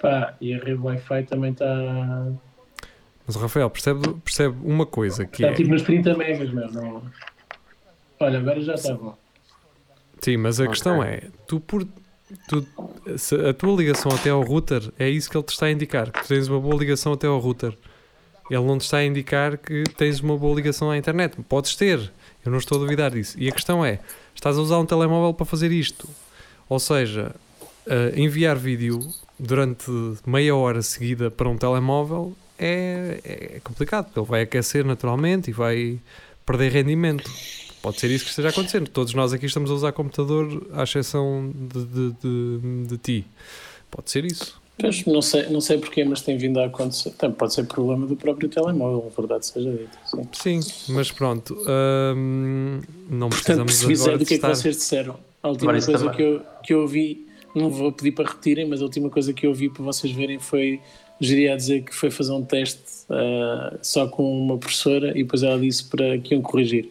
pá, e a rede Wi-Fi também está. Mas o Rafael percebe, percebe uma coisa que Está é. tipo nos 30 megas, meu. Não... Olha, agora já está bom. Sim, mas a Ok. questão é: tu por. Tu, se a tua ligação até ao router é isso que ele te está a indicar, que tu tens uma boa ligação até ao router. Ele não te está a indicar que tens uma boa ligação à internet. Podes ter, eu não estou a duvidar disso. E a questão é: estás a usar um telemóvel para fazer isto. Ou seja, eh, enviar vídeo durante meia hora seguida para um telemóvel é, é complicado, porque ele vai aquecer naturalmente e vai perder rendimento. Pode ser isso que esteja acontecendo. Todos nós aqui estamos a usar computador, à exceção de, de, de- de ti. Pode ser isso. Pois, não sei, não sei porquê, mas tem vindo a acontecer. Também pode ser problema do próprio telemóvel, a verdade seja dita. Sim. Sim, mas pronto. hum, não Portanto, precisamos percebi zero agora do que é que vocês disseram. A última Agora, coisa também- que eu, que eu ouvi, não vou pedir para repetirem, mas a última coisa que eu ouvi para vocês verem foi geria a dizer que foi fazer um teste ah, só com uma professora e depois ela disse para que iam corrigir.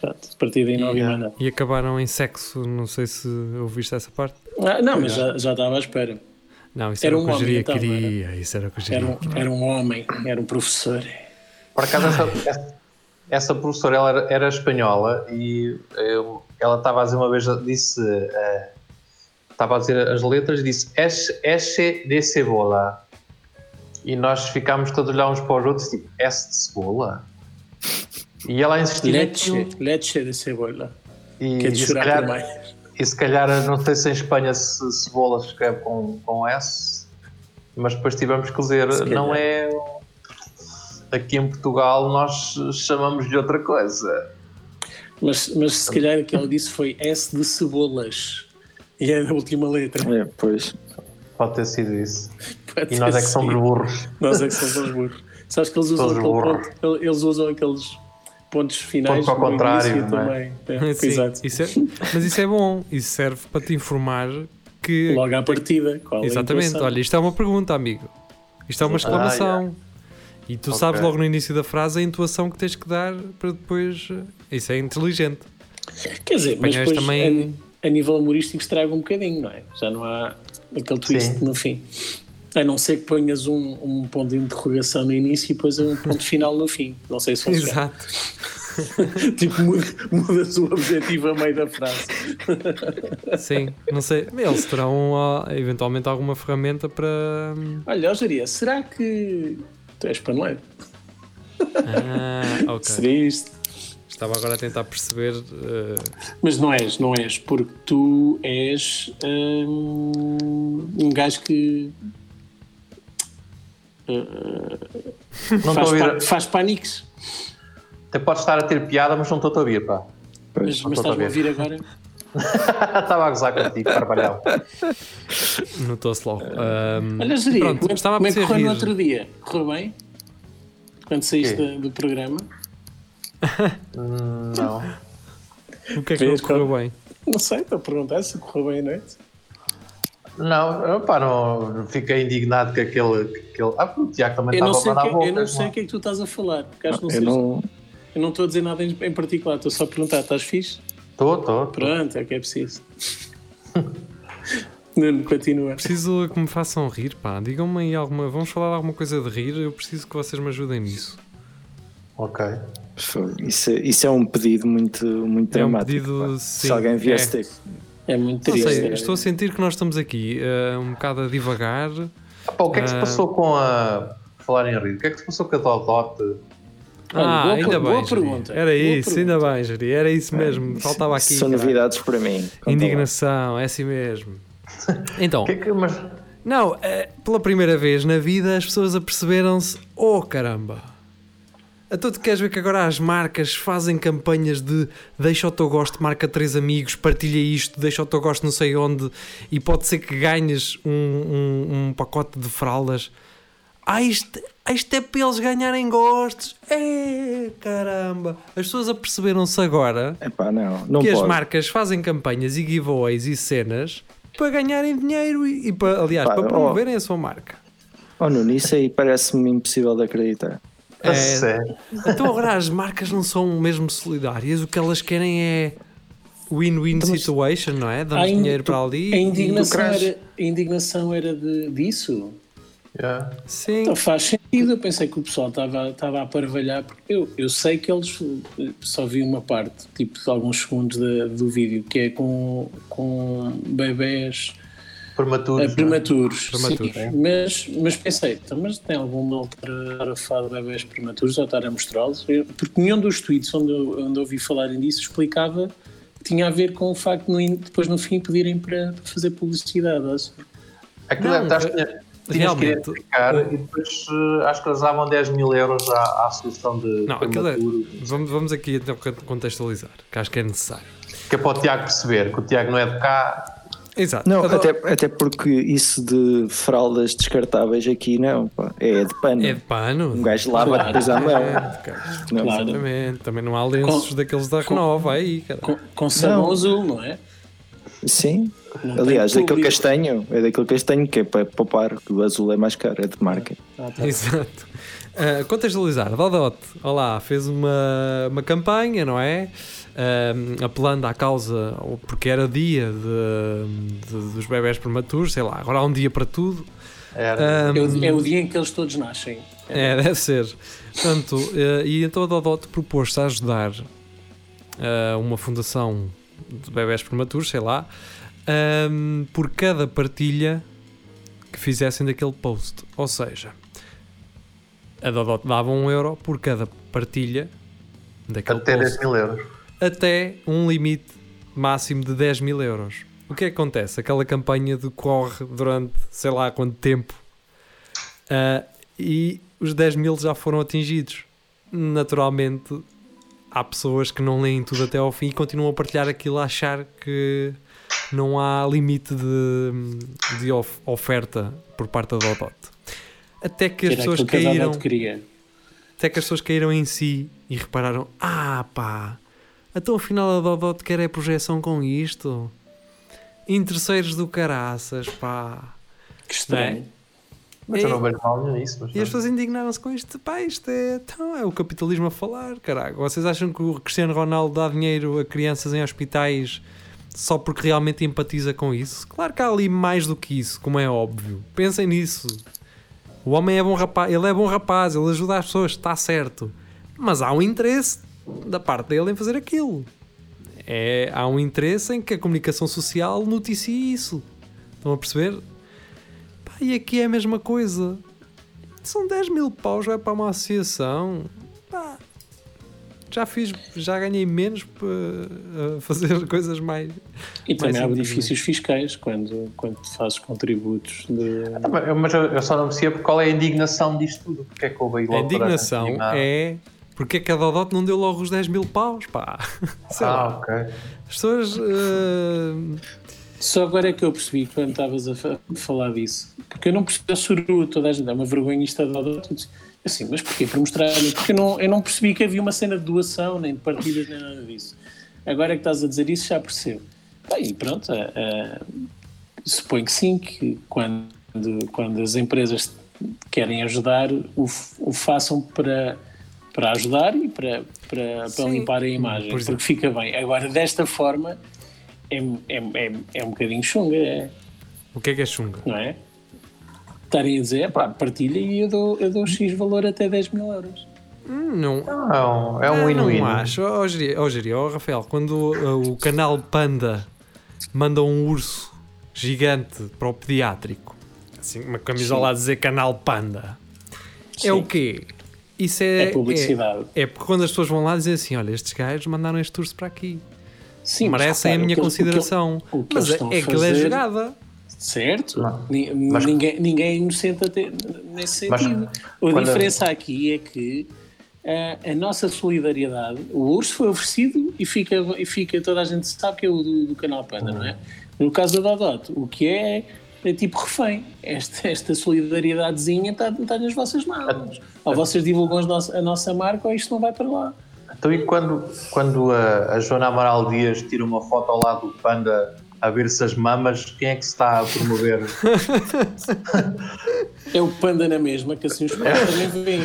Pronto, a partir daí não ouvi Yeah. mais nada. E acabaram em sexo, não sei se ouviste essa parte. Ah, não, mas já, já estava à espera. Não, isso Era era, o um que o homem, geria então, queria. Isso era o que geria Era um, era um homem, era um professor. Por acaso, essa, essa, essa professora ela era, era espanhola e eu- ela estava a dizer uma vez, disse, eh, estava a dizer as letras e disse "Es- Eche de cebola. E nós ficámos todos a olhar uns para os outros, tipo, S de cebola? E ela insistia Leche, naquilo. leche de cebola. E, Que é e se calhar, mais. e se calhar, não sei se em Espanha se cebola se escreve com, com S, mas depois tivemos que dizer, Se não calhar. é. Aqui em Portugal nós chamamos de outra coisa. Mas, mas se calhar o que ela disse foi S de cebolas. E é a última letra. é, pois. Pode ter sido isso. Pode E nós é que somos burros. Nós é que somos os burros. Sabes que eles usam, aquele ponto, eles usam aqueles pontos finais Ponto ao contrário, não também. É, Sim, exato. isso é- mas isso é bom. Isso serve para te informar que. Logo à partida. Qual é a Exatamente, intuação? olha, isto é uma pergunta, amigo. Isto é uma exclamação. E tu Ok. sabes logo no início da frase a intuação que tens que dar para depois. eh, Isso é inteligente. Quer dizer, mas depois também- a, a nível humorístico estraga um bocadinho, não é? Já não há aquele twist Sim. no fim. A não ser que ponhas um, um ponto de interrogação no início e depois um ponto final no fim. Não sei se funciona. Exato. tipo, muda- mudas o objetivo a meio da frase. Sim, não sei. Eles terão eventualmente alguma ferramenta para. hum, Olha, Jaria, será que tu és paneleiro? Ah, ok. Seria isto? Estava agora a tentar perceber. eh, Mas não és, não és, porque tu és hum, um gajo que uh, Não faz, ouvir. pa- faz pânicos. Até pode estar a ter piada, mas não estou a ouvir, pá. Mas, não mas estou a estás-me a ver. ouvir agora? Estava a gozar contigo, carvalhal. Notou-se logo. Ahm, Olha, Jaria, pronto, como, é- estava a como é que correu no outro dia? Correu bem? Quando saíste do, do programa? Hum, Não. O que é que não correu bem? Não sei, estou a perguntar se correu bem a noite. Não, pá, não fiquei indignado com aquele. com aquele... Ah, o Tiago também Eu não, estava a que, boca. eu não sei o que é que tu estás a falar. Porque acho que não Eu sei. não. Eu não estou a dizer nada em, em particular, estou só a perguntar: estás fixe? Estou, estou. Pronto, é o que é preciso. Nuno, continua. Preciso que me façam rir, pá. Digam-me aí alguma. Vamos falar de alguma coisa de rir. Eu preciso que vocês me ajudem nisso. Ok. Isso, é- isso é um pedido muito, muito É um dramático. pedido, pá. sim, Se alguém viesse é. ter. É muito Não triste. sei, estou a sentir que nós estamos aqui eh, um bocado a divagar. Ah, pá, o que é que se Ah. passou com a. Falar em rir, o que é que se passou com a Dodote? Ah, boa ainda bem. boa Jiri. pergunta. Era Boa isso, pergunta. ainda bem, Jiri. Era isso mesmo. Isso- Faltava aqui. São caralho. novidades para mim. Conta lá. Indignação, é assim mesmo. Então, que é que. Mas. não, eh, pela primeira vez na vida as pessoas aperceberam-se: oh caramba! Então tu queres ver que agora as marcas fazem campanhas de deixa o teu gosto, marca três amigos, partilha isto, deixa o teu gosto não sei onde e pode ser que ganhes um, um- um pacote de fraldas. Ah, isto, isto é para eles ganharem gostos. É, caramba! As pessoas aperceberam-se agora Epá, não, não que pode. as marcas fazem campanhas e giveaways e cenas para ganharem dinheiro e, e para, aliás, Pá, para ó. promoverem a sua marca. Oh, Nuno, isso aí parece-me impossível de acreditar. A É. sério. Então agora as marcas não são mesmo solidárias, o que elas querem é win-win Então, situation, não é? Damos in- dinheiro para ali. A e- indignação era, a indignação era de, disso? Yeah. Sim, Então faz sentido. Eu pensei que o pessoal estava, estava a parvalhar, porque eu, eu sei que eles eh, só vi uma parte, tipo de alguns segundos da- do vídeo, que é com, com bebés Prematuros. eh, não é? prematuros. Prematuros, sim. mas, mas pensei, então, mas tem algum mal para estar a falar de bebés prematuros ou estar a mostrá-los? Porque nenhum dos tweets onde eu, onde ouvi falarem disso explicava que tinha a ver com o facto de depois no fim pedirem para fazer publicidade. acho. Aquilo Não, é, que tinha- tinhas que identificar e depois eh, acho que eles davam 10 mil euros à, à solução de Não, aquilo é- vamos, vamos aqui então contextualizar, que acho que é necessário. Que é para o Tiago perceber que o Tiago não é de cá. Exato. Não, até, até porque isso de fraldas descartáveis aqui não, pá, é de pano. É de pano. Um gajo lava Claro. depois à mão. Exatamente, cara. Não, Claro. Exatamente. Também não há lenços Com- daqueles da com- Renova aí, cara. Com, com sabão Não. azul, não é? Sim, Não aliás, daquele castanho, é daquele castanho que é para poupar, que o azul é mais caro, é de marca. Ah, tá. Exato. Uh, contextualizar, Dodot, olá, fez uma, uma campanha, não é? Um, apelando à causa, ou porque era dia de, de- dos bebés prematuros, sei lá, agora há um dia para tudo. Um, É, o, é o dia em que eles todos nascem. é, deve ser. Portanto, uh, e então a Dodot propôs-se a ajudar uh, uma fundação de bebés prematuros, sei lá, um, por cada partilha que fizessem daquele post. Ou seja, a Dodot dava um euro por cada partilha daquele Até post 10 mil euros. até um limite máximo de 10 mil euros. O que é que acontece? Aquela campanha decorre durante sei lá quanto tempo ah, e os 10 mil já foram atingidos. Naturalmente, há pessoas que não leem tudo até ao fim e continuam a partilhar aquilo a achar que não há limite de, de of- oferta por parte da Dodot. Até que as Era pessoas que caíram até que as pessoas caíram em si e repararam: ah pá, então afinal a Dodot quer é projeção com isto. Interesseiros do caraças, pá. Que estranho. Mas eu É. não vejo mal nisso. Mas E as pessoas indignaram-se com isto. Pá, isto é, então, é o capitalismo a falar, caralho. Vocês acham que o Cristiano Ronaldo dá dinheiro a crianças em hospitais só porque realmente empatiza com isso? Claro que há ali mais do que isso, como é óbvio. Pensem nisso. O homem é bom rapaz, ele é bom rapaz, ele ajuda as pessoas, está certo. Mas há um interesse da parte dele em fazer aquilo. É, há um interesse em que a comunicação social noticie isso. Estão a perceber? Pá, e aqui é a mesma coisa. São 10 mil paus, vai para uma associação. Pá, já fiz, já ganhei menos para fazer coisas mais. E também Mais há indigno. benefícios fiscais quando, quando fazes contributos de. Ah, mas eu- Mas eu, eu só não percebo qual é a indignação disto tudo. Porque é que houve aí A logo a indignação é porque é que a Dodot não deu logo os 10 mil paus, pá. Sei Ah, lá. ok. As pessoas. eh, Só agora é que eu percebi quando estavas a fa- falar disso. Porque eu não percebi a suru, toda a gente é uma vergonha isto da Dodot. Assim, mas porquê? Para mostrar. Porque eu não, eu não percebi que havia uma cena de doação, nem de partilhas, nem nada disso. Agora é que estás a dizer isso, já percebo. Bem, e pronto, eh, suponho que sim, que quando, quando as empresas querem ajudar, o, o façam para, para ajudar e para, para, para limpar a imagem, Por exemplo. porque fica bem. Agora, desta forma, é, é, é, é um bocadinho chunga, é, o que é que é chunga? não é? Estarem a dizer, pá, partilha e eu dou, eu dou X valor até 10 mil euros. Hum, Não, É um, é um Ah, win-win. Não acho. Ó ó, Geri, ó, Rafael, quando uh, o canal Panda manda um urso gigante para o pediátrico, assim, uma camisola a dizer canal Panda, é Sim. o quê? Isso é, É publicidade. É, é porque quando as pessoas vão lá dizer assim: olha, estes gajos mandaram este urso para aqui, Sim, mas merecem a minha consideração. que Mas é, é que ele é fazer- jogada. Certo? Mas- ninguém, ninguém é inocente até nesse Mas sentido. a quando- diferença aqui é que ah, a nossa solidariedade, o urso foi oferecido e fica, e fica toda a gente sabe que é o do, do canal Panda, não é? No caso da Dodot, o que é é tipo refém. Esta, esta solidaridadezinha está, está nas vossas mãos. Ou vocês divulgam a nossa marca ou isto não vai para lá. Então, e quando, quando a, a Joana Amaral Dias tira uma foto ao lado do panda a ver-se as mamas, quem é que se está a promover? É o panda na mesma, que assim os pais também vêm.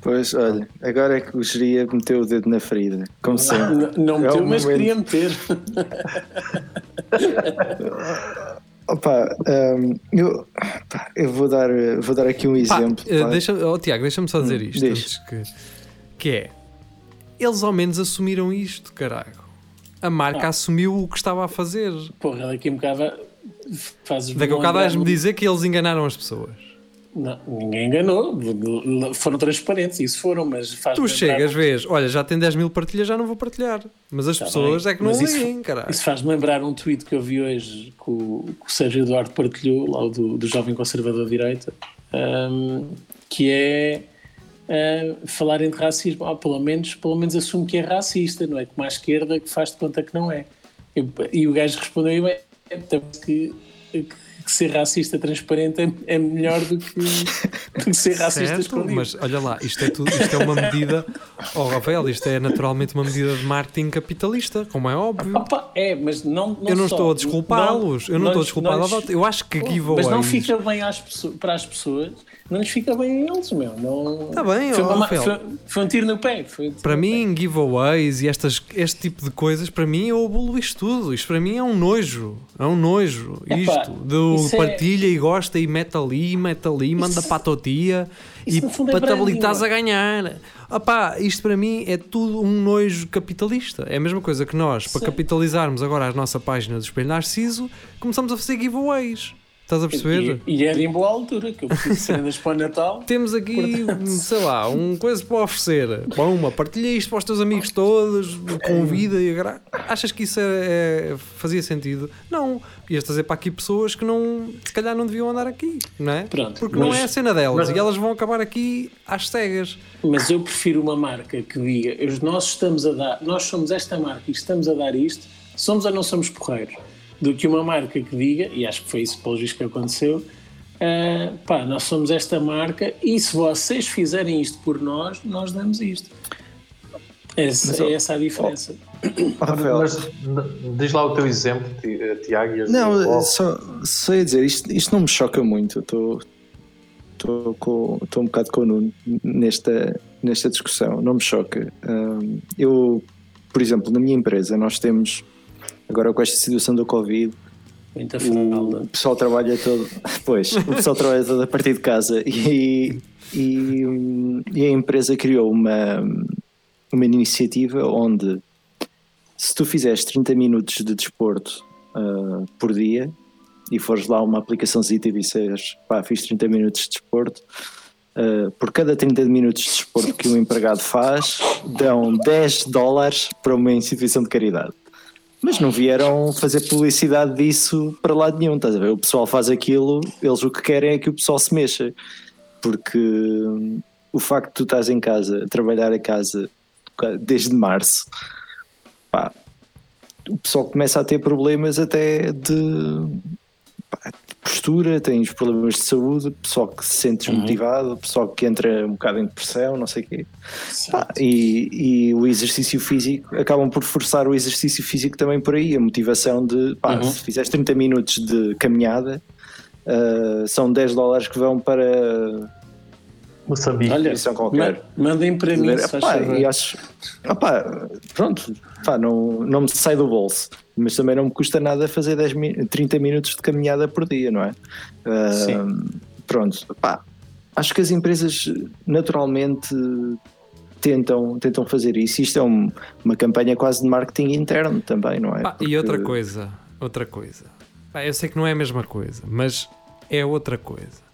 Pois, olha, agora é que o geria meteu o dedo na ferida, como sempre. Não, não É meteu, o mas momento. queria meter. Opa, hum, eu, pá, eu vou dar, vou dar aqui um Pá, exemplo. eh, pá. deixa, oh, Tiago, deixa-me só dizer Hum, isto. diz. que, que é, eles ao menos assumiram isto, caralho. A marca Ah. assumiu o que estava a fazer. Porra, daqui a um bocado fazes Daqui a bocado vais-me dizer que eles enganaram as pessoas. Não, ninguém enganou, foram transparentes, isso foram, mas faz Tu chegas, vês, olha, já tem 10 mil partilhas, já não vou partilhar. Mas as Tá pessoas bem, é que não leem, caralho. Isso faz-me lembrar um tweet que eu vi hoje que o, que o Sérgio Eduardo partilhou, lá do, do Jovem Conservador Direita, ahm, que é ah, falarem de racismo. Ah, pelo, menos, pelo menos assume que é racista, não é? Como à esquerda que faz de conta que não é. Eu- e o gajo respondeu: é, é, que, que ser racista transparente é, é melhor do que, do que ser racista Certo, escondido. mas olha lá, isto é, tudo, isto é uma medida. Oh, Rafael, isto é naturalmente uma medida de marketing capitalista, como é óbvio. Opa, é, mas não, não eu não só- estou a desculpá-los, eu não, estou a a Dota. Eu acho que giveaways. Mas não fica bem às para as pessoas, não lhes fica bem a eles, meu. Não... Tá bem, foi, uma foi, foi um tiro no pé. Um Para no mim, giveaways e estas, este tipo de coisas, para mim, eu abulo isto tudo. Isto para mim é um nojo. É um nojo. Epá, isto. Do é- partilha e gosta e mete ali, mete ali, manda Isso- para a tua tia e fundo é a ganhar. Opá, isto para mim é tudo um nojo capitalista. É a mesma coisa que nós, para Sim. capitalizarmos agora a nossa página do Espelho Narciso, começamos a fazer giveaways. Estás a perceber? E, e era em boa altura, que eu preciso de cenas para o Natal. Temos aqui, Portanto. sei lá, um coisa para oferecer. Uma, partilha isto para os teus amigos todos, convida e agra... Achas que isso é, é- fazia sentido? Não. Ias trazer para aqui pessoas que não, se calhar não deviam andar aqui, não é? Pronto, Porque não mas- é a cena delas mas- e elas vão acabar aqui às cegas. Mas eu prefiro uma marca que diga: "Os nós estamos a dar, nós somos esta marca e estamos a dar isto, somos ou não somos porreiros? Do que uma marca que diga, e acho que foi isso pelo visto que aconteceu, ah, pá, nós somos esta marca e se vocês fizerem isto por nós, nós damos isto. Essa, Mas, é essa a diferença. Oh, Rafael, Mas diz lá o teu exemplo, eh, Tiago. e Não, Oh, só, só ia dizer, isto, isto não me choca muito. Estou um bocado com o Nuno nesta, nesta discussão, não me choca. Hum, eu, por exemplo, na minha empresa, nós temos, agora com esta situação do Covid, Muita o fralda. pessoal trabalha todo. Pois, o pessoal trabalha todo a partir de casa e, e, e a empresa criou uma, uma iniciativa onde se tu fizeres 30 minutos de desporto ah, por dia e fores lá uma aplicaçãozinha e disseres pá, fiz 30 minutos de desporto, ah, por cada 30 minutos de desporto que um empregado faz, dão 10 dólares para uma instituição de caridade. Mas não vieram fazer publicidade disso para lado nenhum, estás a ver? O pessoal faz aquilo, eles o que querem é que o pessoal se mexa. Porque hum, o facto de tu estás em casa, a trabalhar a casa desde março, pá, o pessoal começa a ter problemas até de, pá, postura, tens problemas de saúde, pessoal que se sente desmotivado, o pessoal que entra um bocado em depressão, não sei o quê. Pá, e, e o exercício físico acabam por forçar o exercício físico também por aí, a motivação de pá, Uhum. se fizeres 30 minutos de caminhada, ah, são 10 dólares que vão para Moçambique. Olha, instituição qualquer. ma- mandem para mim, se Epá, e acho, opá, pronto, pá, não, não me sai do bolso, mas também não me custa nada fazer 10, mi- 30 minutos de caminhada por dia, não é? Ah, Sim. Pronto, pá, acho que as empresas naturalmente tentam, tentam fazer isso. Isto é um- uma campanha quase de marketing interno também, não é? Pá, Porque- E outra coisa, outra coisa. Pá, eu sei que não é a mesma coisa, mas é outra coisa.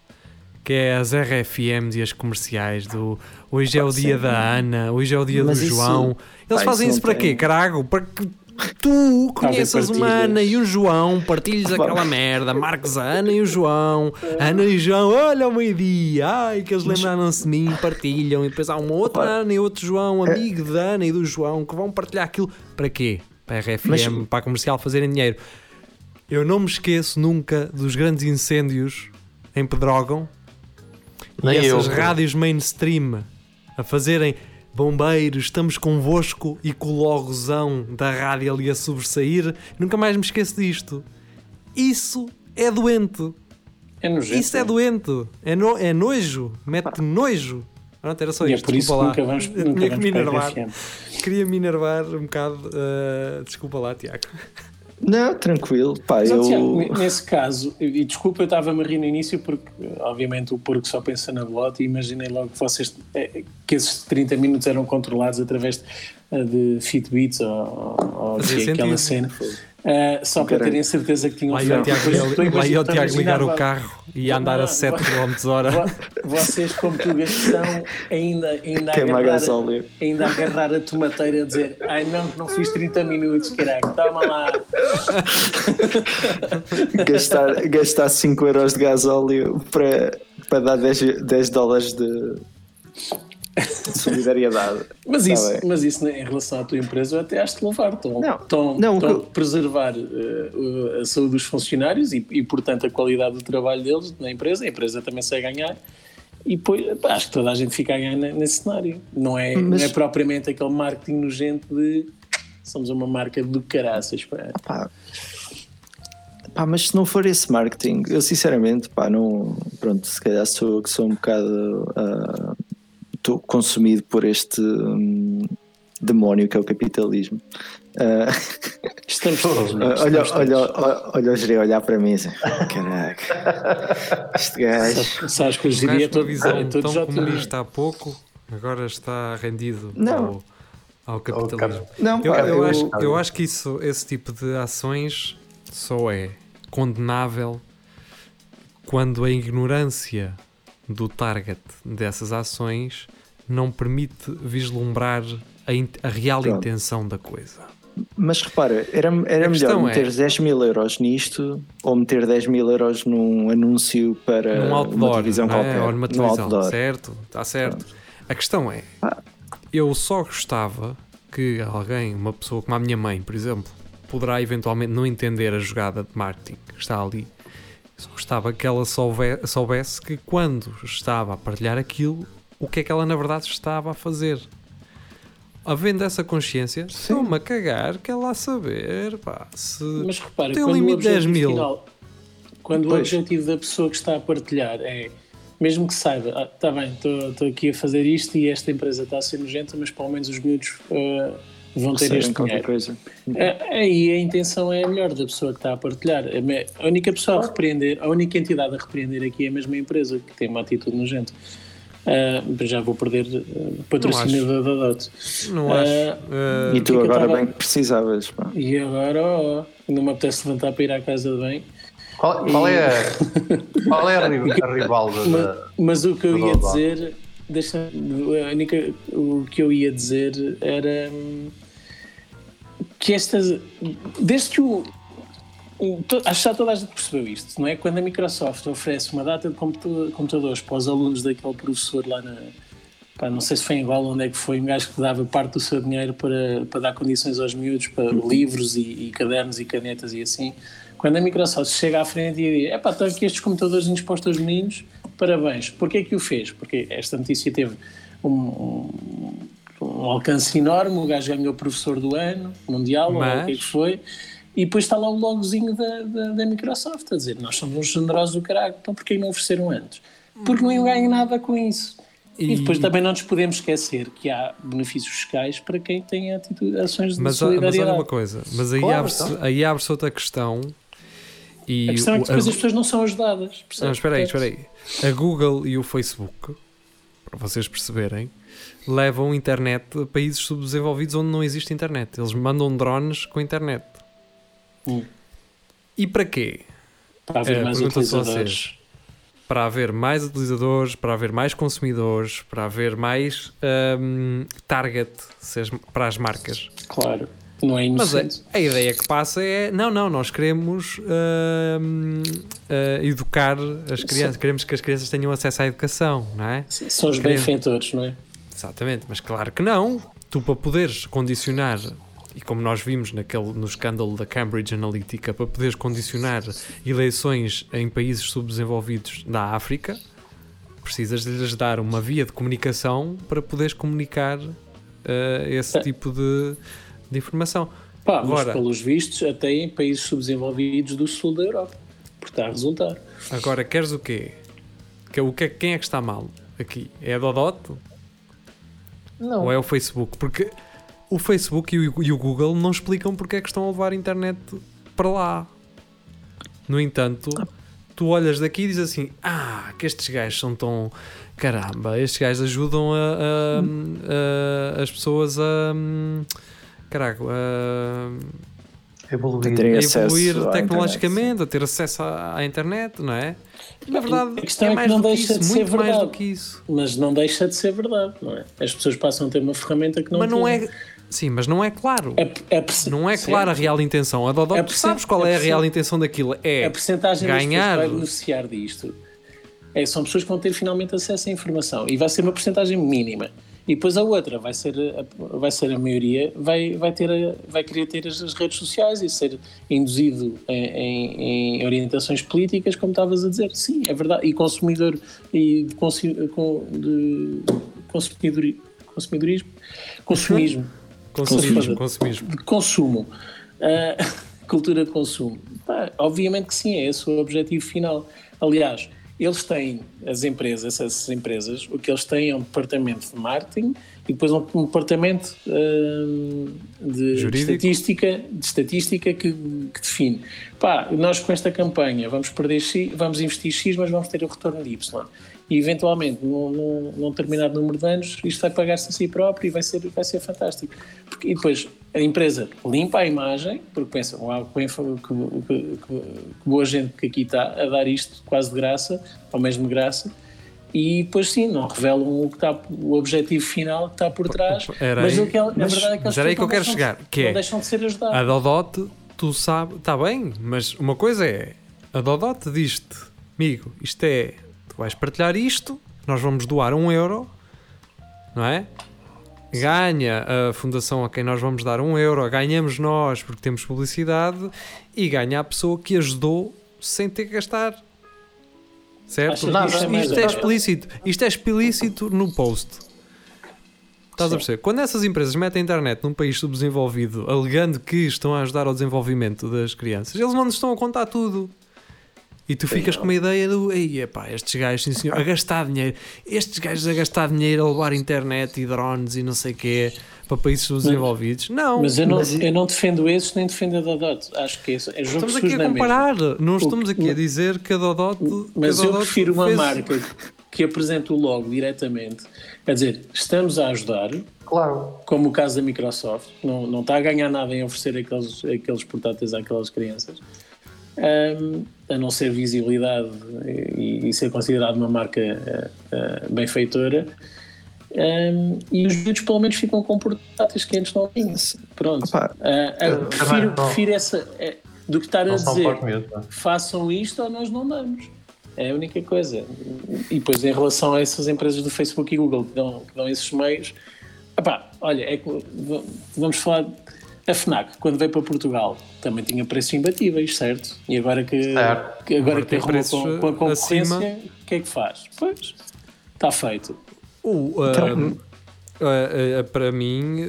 Que é as RFMs e as comerciais do hoje é o dia da Ana, hoje é o dia Mas do isso- João. Eles fazem isso para quê, carago? Para que tu conheças uma. Ana e um João, partilhes aquela merda, marques a Ana e o João, Ana e o João, olha ao meio-dia, ai que eles lembraram-se de mim, partilham, e depois há uma outra. Ana e outro João, amigo da Ana e do João, que vão partilhar aquilo. Para quê? Para a RFM, Mas- para a comercial fazerem dinheiro. Eu não me esqueço nunca dos grandes incêndios em Pedrógão e Nem essas eu. rádios mainstream a fazerem bombeiros, estamos convosco e com o logozão da rádio ali a sobressair. Nunca mais me esqueço disto. Isso é doente. É nojento. Isso é doente. É, no- é nojo. Mete nojo. Pronto, era só E é isto. por isso que desculpa lá. nunca vamos, nunca tinha que me vamos enervar. Queria me enervar um bocado. uh, desculpa lá, Tiago. Não, tranquilo, pá, Mas, eu. Tiago, ne- nesse caso, e desculpa, eu estava-me a rir no início porque, obviamente, o porco só pensa na bolota e imaginei logo que vocês eh, que esses 30 minutos eram controlados através de, de Fitbits ou, ou de aquela sentido. cena. Eh, só para terem certeza que tinham Lá ia o Tiago, Depois- depois lá ia o Tiago ligar o carro e andar a Não, 7 não. km hora. Vo- Vocês, como tugas que são, ainda, ainda, a Queima agarrar, ainda a agarrar a tomateira a dizer ai não, que não fiz 30 minutos, caralho, toma lá. gastar, gastar 5 euros de gasóleo para, para dar 10, 10 dólares de solidariedade. Mas Tá isso, bem. mas isso né, em relação à tua empresa eu até acho de louvar. Estão, Não, estão, não, estão a preservar eh, a saúde dos funcionários e, e, portanto, a qualidade do trabalho deles na empresa. A empresa também sai a ganhar. E depois, pá, acho que toda a gente fica a ganhar ne- nesse cenário. Não é, Mas- não é propriamente aquele marketing nojento de somos uma marca do caraças. Pá. Mas se não for esse marketing, eu sinceramente, pá, não. Pronto, se calhar sou que sou um bocado. ah, Estou consumido por este hum, demónio que é o capitalismo. Ah, Estamos todos, é? Olha, Estamos olha, todos. olha, olha o gerê olhar para mim assim, caraca, este gajo. Sabes- que O com uma todo, visão é tão comunista há pouco, agora está rendido Não. ao, ao capitalismo. Não, Eu, eu eu- acho, eu acho que isso, esse tipo de ações só é condenável quando a ignorância do target dessas ações não permite vislumbrar a, a real Pronto. intenção da coisa. Mas repara, era, era melhor é- meter 10 mil euros nisto ou meter 10 mil euros num anúncio para num uma outdoor, televisão não é? qualquer. ou numa num televisão, outdoor. certo? Está certo. A questão é, eu só gostava que alguém, uma pessoa como a minha mãe, por exemplo, poderá eventualmente não entender a jogada de marketing que está ali. Só gostava que ela soube- soubesse que quando estava a partilhar aquilo, o que é que ela na verdade estava a fazer. havendo essa consciência, estou-me a cagar, quer lá saber, pá, se Mas repara, tem um quando o limite de 10 objetivo mil. final- quando o Pois. objetivo da pessoa que está a partilhar é, mesmo que saiba, ah, está bem, estou- aqui a fazer isto e esta empresa está a ser nojenta, mas pelo menos os miúdos ah, vão ter Recebem este dinheiro. coisa. Ah, Aí a intenção é a melhor da pessoa que está a partilhar. A única pessoa a repreender, a única entidade a repreender aqui é a mesma empresa que tem uma atitude nojenta. Ah, já vou perder ah, patrocínio da Dodot. não acho. eh, E tu agora tava- bem que precisavas. pá. E agora, ó, não me apetece levantar para ir à casa de bem. Qual, qual é, a, qual é a, a rival da. Mas, mas o que eu ia dizer, deixa, a única, o que eu ia dizer era hum, que estas, desde que o, acho que já toda a gente percebeu isto, não é? Quando a Microsoft oferece uma data de computa- computadores para os alunos daquele professor lá na. pá, não sei se foi em Angola onde é que foi, um gajo que dava parte do seu dinheiro para, para dar condições aos miúdos, para livros e, e cadernos e canetas e assim. Quando a Microsoft chega à frente e diz: Epá, estão aqui estes computadores indispostos aos meninos, parabéns. Porquê que o fez? Porque esta notícia teve um, um, um alcance enorme, o gajo ganhou professor do ano, mundial, ou Mas- o que é que foi. E depois está lá o logozinho da, da, da Microsoft a dizer: Nós somos uns generosos do caralho, então porquê não ofereceram antes? Porque não ganham nada com isso. E, E- depois também não nos podemos esquecer que há benefícios fiscais para quem tem atitude, ações de Mas, mas solidariedade. olha uma coisa, mas aí Claro, abre-se então. aí abre outra questão. E A questão é que depois a- as pessoas não são ajudadas. Não, espera aí, espera aí. A Google e o Facebook, para vocês perceberem, levam internet a países subdesenvolvidos onde não existe internet. Eles mandam drones com internet. Hum. E para quê? Para haver É, mais utilizadores. Para haver mais utilizadores, para haver mais consumidores, para haver mais hum, target se as- para as marcas. Claro. Não é Mas a, inocente. a ideia que passa é: não, não, nós queremos hum, ah, educar as crianças, queremos que as crianças tenham acesso à educação, não é? São os queremos- benfeitores, não é? Exatamente, mas claro que não. Tu, para poderes condicionar, e como nós vimos naquele, no escândalo da Cambridge Analytica, para poderes condicionar eleições em países subdesenvolvidos da África, precisas de lhes dar uma via de comunicação para poderes comunicar eh, esse É. tipo de, de informação. Pá, mas Agora- pelos vistos, até em países subdesenvolvidos do sul da Europa. Porque está a resultar. Agora, queres o quê? Que, o que, quem é que está mal aqui? É a Dodot? Não. Ou é o Facebook? Porque o Facebook e o, e o Google não explicam porque é que estão a levar a internet para lá. No entanto, tu olhas daqui e dizes assim: Ah, que estes gajos são tão. Caramba, estes gajos ajudam a, a- a- as pessoas a. Caraca, a, Evoluir. A evoluir tecnologicamente, a ter acesso à, à internet, não é? Na verdade, A questão é é que mais não deixa isso, de ser muito mais do verdade. que isso. Mas não deixa de ser verdade, não é? As pessoas passam a ter uma ferramenta que não mas não é. Sim, mas não é claro. A perce- Não é clara a real intenção. A Dodó, tu perce- sabes qual a é a real intenção daquilo? É A percentagem ganhar. que vai beneficiar disto é, são pessoas que vão ter finalmente acesso à informação e vai ser uma percentagem mínima. E depois a outra vai ser a, vai ser a maioria, vai, vai, ter a- vai querer ter as, redes sociais e ser induzido em, em- em orientações políticas, como estavas a dizer. Sim, é verdade. E consumidor e de, de consumidori- consumidorismo, consumismo Consumismo, consumismo. de consumo, ah, cultura de consumo. Pá, obviamente que sim, é esse o objetivo final. Aliás, eles têm, as empresas, essas empresas, o que eles têm é um departamento de marketing e depois um, um departamento ah, de Jurídico. estatística, de estatística que, que define. Pá, nós com esta campanha vamos perder X, vamos investir X, mas vamos ter o retorno de Y. E eventualmente, num, num, num determinado número de anos, isto vai pagar-se a si próprio e vai ser, vai ser fantástico. Porque, e depois a empresa limpa a imagem, porque pensa, uau, que, que- que- boa gente que aqui está a dar isto quase de graça, ou mesmo de graça, e depois sim, não revelam o, que está, o objetivo final que está por trás, Era mas aí- o que é, a mas- verdade é que mas era aí que eu não quero de- chegar, que não é- deixam de ser ajudados. A Dodote, tu sabes, está bem, mas uma coisa é: a Dodote diz-te, amigo, isto é, vais partilhar isto, nós vamos doar um euro, não é? Ganha a fundação a quem nós vamos dar um euro, ganhamos nós porque temos publicidade e ganha a pessoa que ajudou sem ter que gastar. Certo? Isso é isto, isto é explícito. Isto é explícito no post. Estás a perceber? Quando essas empresas metem a internet num país subdesenvolvido, alegando que estão a ajudar ao desenvolvimento das crianças, eles não nos estão a contar tudo. E tu ficas com uma ideia do, ei, epá, estes gajos, sim senhor, a gastar dinheiro, estes gajos a gastar dinheiro a levar internet e drones e não sei o quê para países subdesenvolvidos. Não, Mas eu não, Mas- eu não defendo esses nem defendo a Dodot. Acho que é, isso- é jogo estamos aqui a comparar, não estamos aqui a dizer que a Dodot. Mas a eu Dodot prefiro uma fez- marca que apresente o logo diretamente. Quer dizer, estamos a ajudar, Claro. como o caso da Microsoft, não, não está a ganhar nada em oferecer aqueles, aqueles portáteis àquelas crianças, Ahm, a não ser visibilidade e, e ser considerado uma marca ah, ah, benfeitora. Ahm, e os miúdos pelo menos ficam com portáteis que antes não tinham. Pronto. Opa, também prefiro, prefiro essa. é, do que estar a Não são dizer é? façam isto ou nós não damos. É a única coisa. E depois, em relação a essas empresas do Facebook e Google que dão, que dão esses meios, epá, olha, é vamos falar. A Fnac, quando veio para Portugal, também tinha preços imbatíveis, certo? E agora que, Certo. que agora Agora que tem arrumou com, com a concorrência, acima. o que é que faz? Pois, está feito. Então- ah, ah, para mim,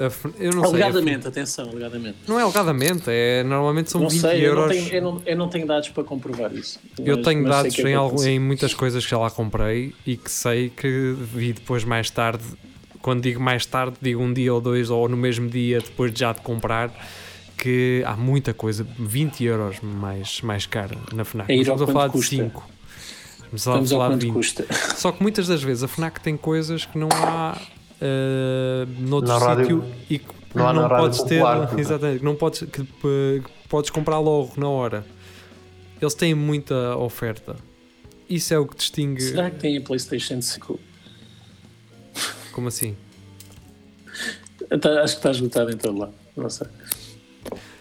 a F- eu não sei. alegadamente, atenção, alegadamente. Não é alegadamente, é, normalmente são Não 20 sei, eu não, euros. tenho, eu, não, eu não tenho dados para comprovar isso. Eu Mas- tenho mas sei dados que em, algu- acontece. em muitas coisas que já lá comprei e que sei que vi depois mais tarde. Quando digo mais tarde, digo um dia ou dois, ou no mesmo dia, depois de já de comprar, que há muita coisa, 20 euros mais, mais cara na FNAC. É ir Estamos a falar de custa. 5. Estamos a falar de quanto 20. custa. Só que muitas das vezes a FNAC tem coisas que não há uh, noutro Na rádio- sítio e que não não, podes ter. popular, exemplo. Exatamente, que não podes, que, uh, que podes comprar logo na hora. Eles têm muita oferta. Isso é o que distingue. Será que tem a PlayStation 5? Como assim? Tá- Acho que está esgotado em todo lado. Não sei.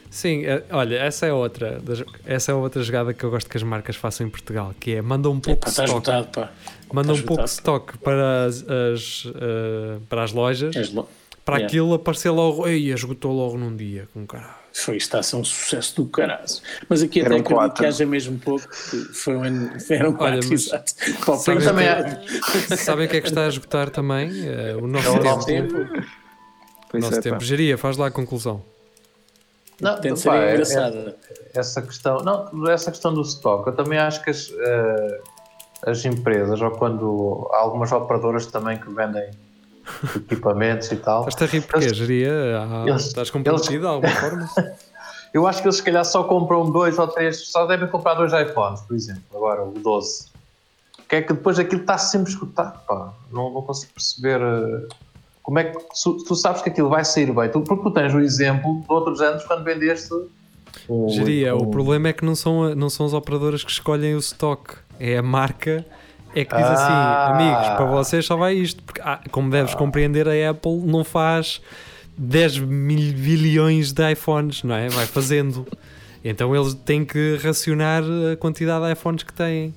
Sim, é- olha, essa é outra. Essa é outra jogada que eu gosto que as marcas façam em Portugal, que é mandam um pouco Epá, de esgotado, pá. mandam um está pouco de stock para as, as, uh, para as lojas, És lo- para yeah. aquilo aparecer logo, ei, esgotou logo num dia, com caralho. Foi, está a ser um sucesso do caralho. Mas aqui até acredito quatro. que haja mesmo pouco, que foi um ano, eram quatro, Olha, mas- exato. Para o Sabem também do- é- Sabem o que é que está a esgotar também? Eh, o nosso É o tempo. nosso tempo. Pois Nosso é, tempo. pá. Geria, faz lá a conclusão. Não, Tem de ser pá, é- engraçada. é- essa questão, não, essa questão do stock, eu também acho que as, eh, as empresas, ou quando há algumas operadoras também que vendem equipamentos e tal, Estás a rir porque, Geria? Ah, Eles- estás comprometido de alguma forma? eu acho que eles se calhar só compram dois ou três, só devem comprar dois iPhones, por exemplo, agora o 12. Que é que depois aquilo está sempre escutado, pá. Não, não consigo perceber eh, como é que tu, tu sabes que aquilo vai sair bem, tu, porque tu tens o exemplo de outros anos quando vendeste. um- Geria, o problema é que não são, não são as operadoras que escolhem o stock, é a marca. É que diz Ah. assim, amigos, para vocês só vai isto. Porque, ah, como deves compreender, a Apple não faz 10 mil bilhões de iPhones, não é? Vai fazendo. Então eles têm que racionar a quantidade de iPhones que têm.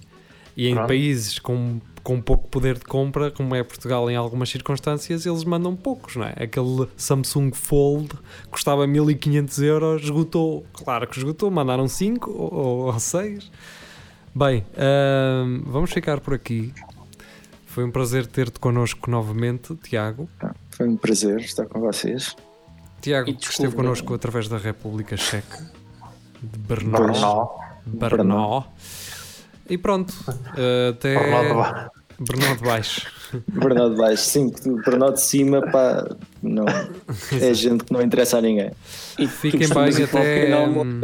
E em Pronto. países com, com pouco poder de compra, como é Portugal em algumas circunstâncias, eles mandam poucos, não é? Aquele Samsung Fold custava 1500 euros, esgotou. Claro que esgotou, mandaram 5 ou 6. Bem, ahm, vamos ficar por aqui. Foi um prazer ter-te connosco novamente, Tiago. Foi um prazer estar com vocês. Tiago que esteve connosco através da República Checa de Brno. Brno. E pronto, eh, até Brno de Baixo. Bernardo de baixo, sim, Bernardo de cima, pá, não. É gente que não interessa a ninguém. E Fiquem bem até. pequeno almo- hum,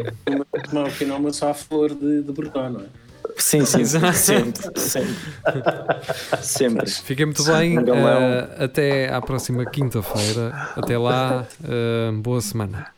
Tomar um pequeno almoço à flor de, de Brno, não é? Sim, sim, sempre, sempre. Sempre. Fiquem muito bem. Eh, até à próxima quinta-feira. Até lá, eh, boa semana.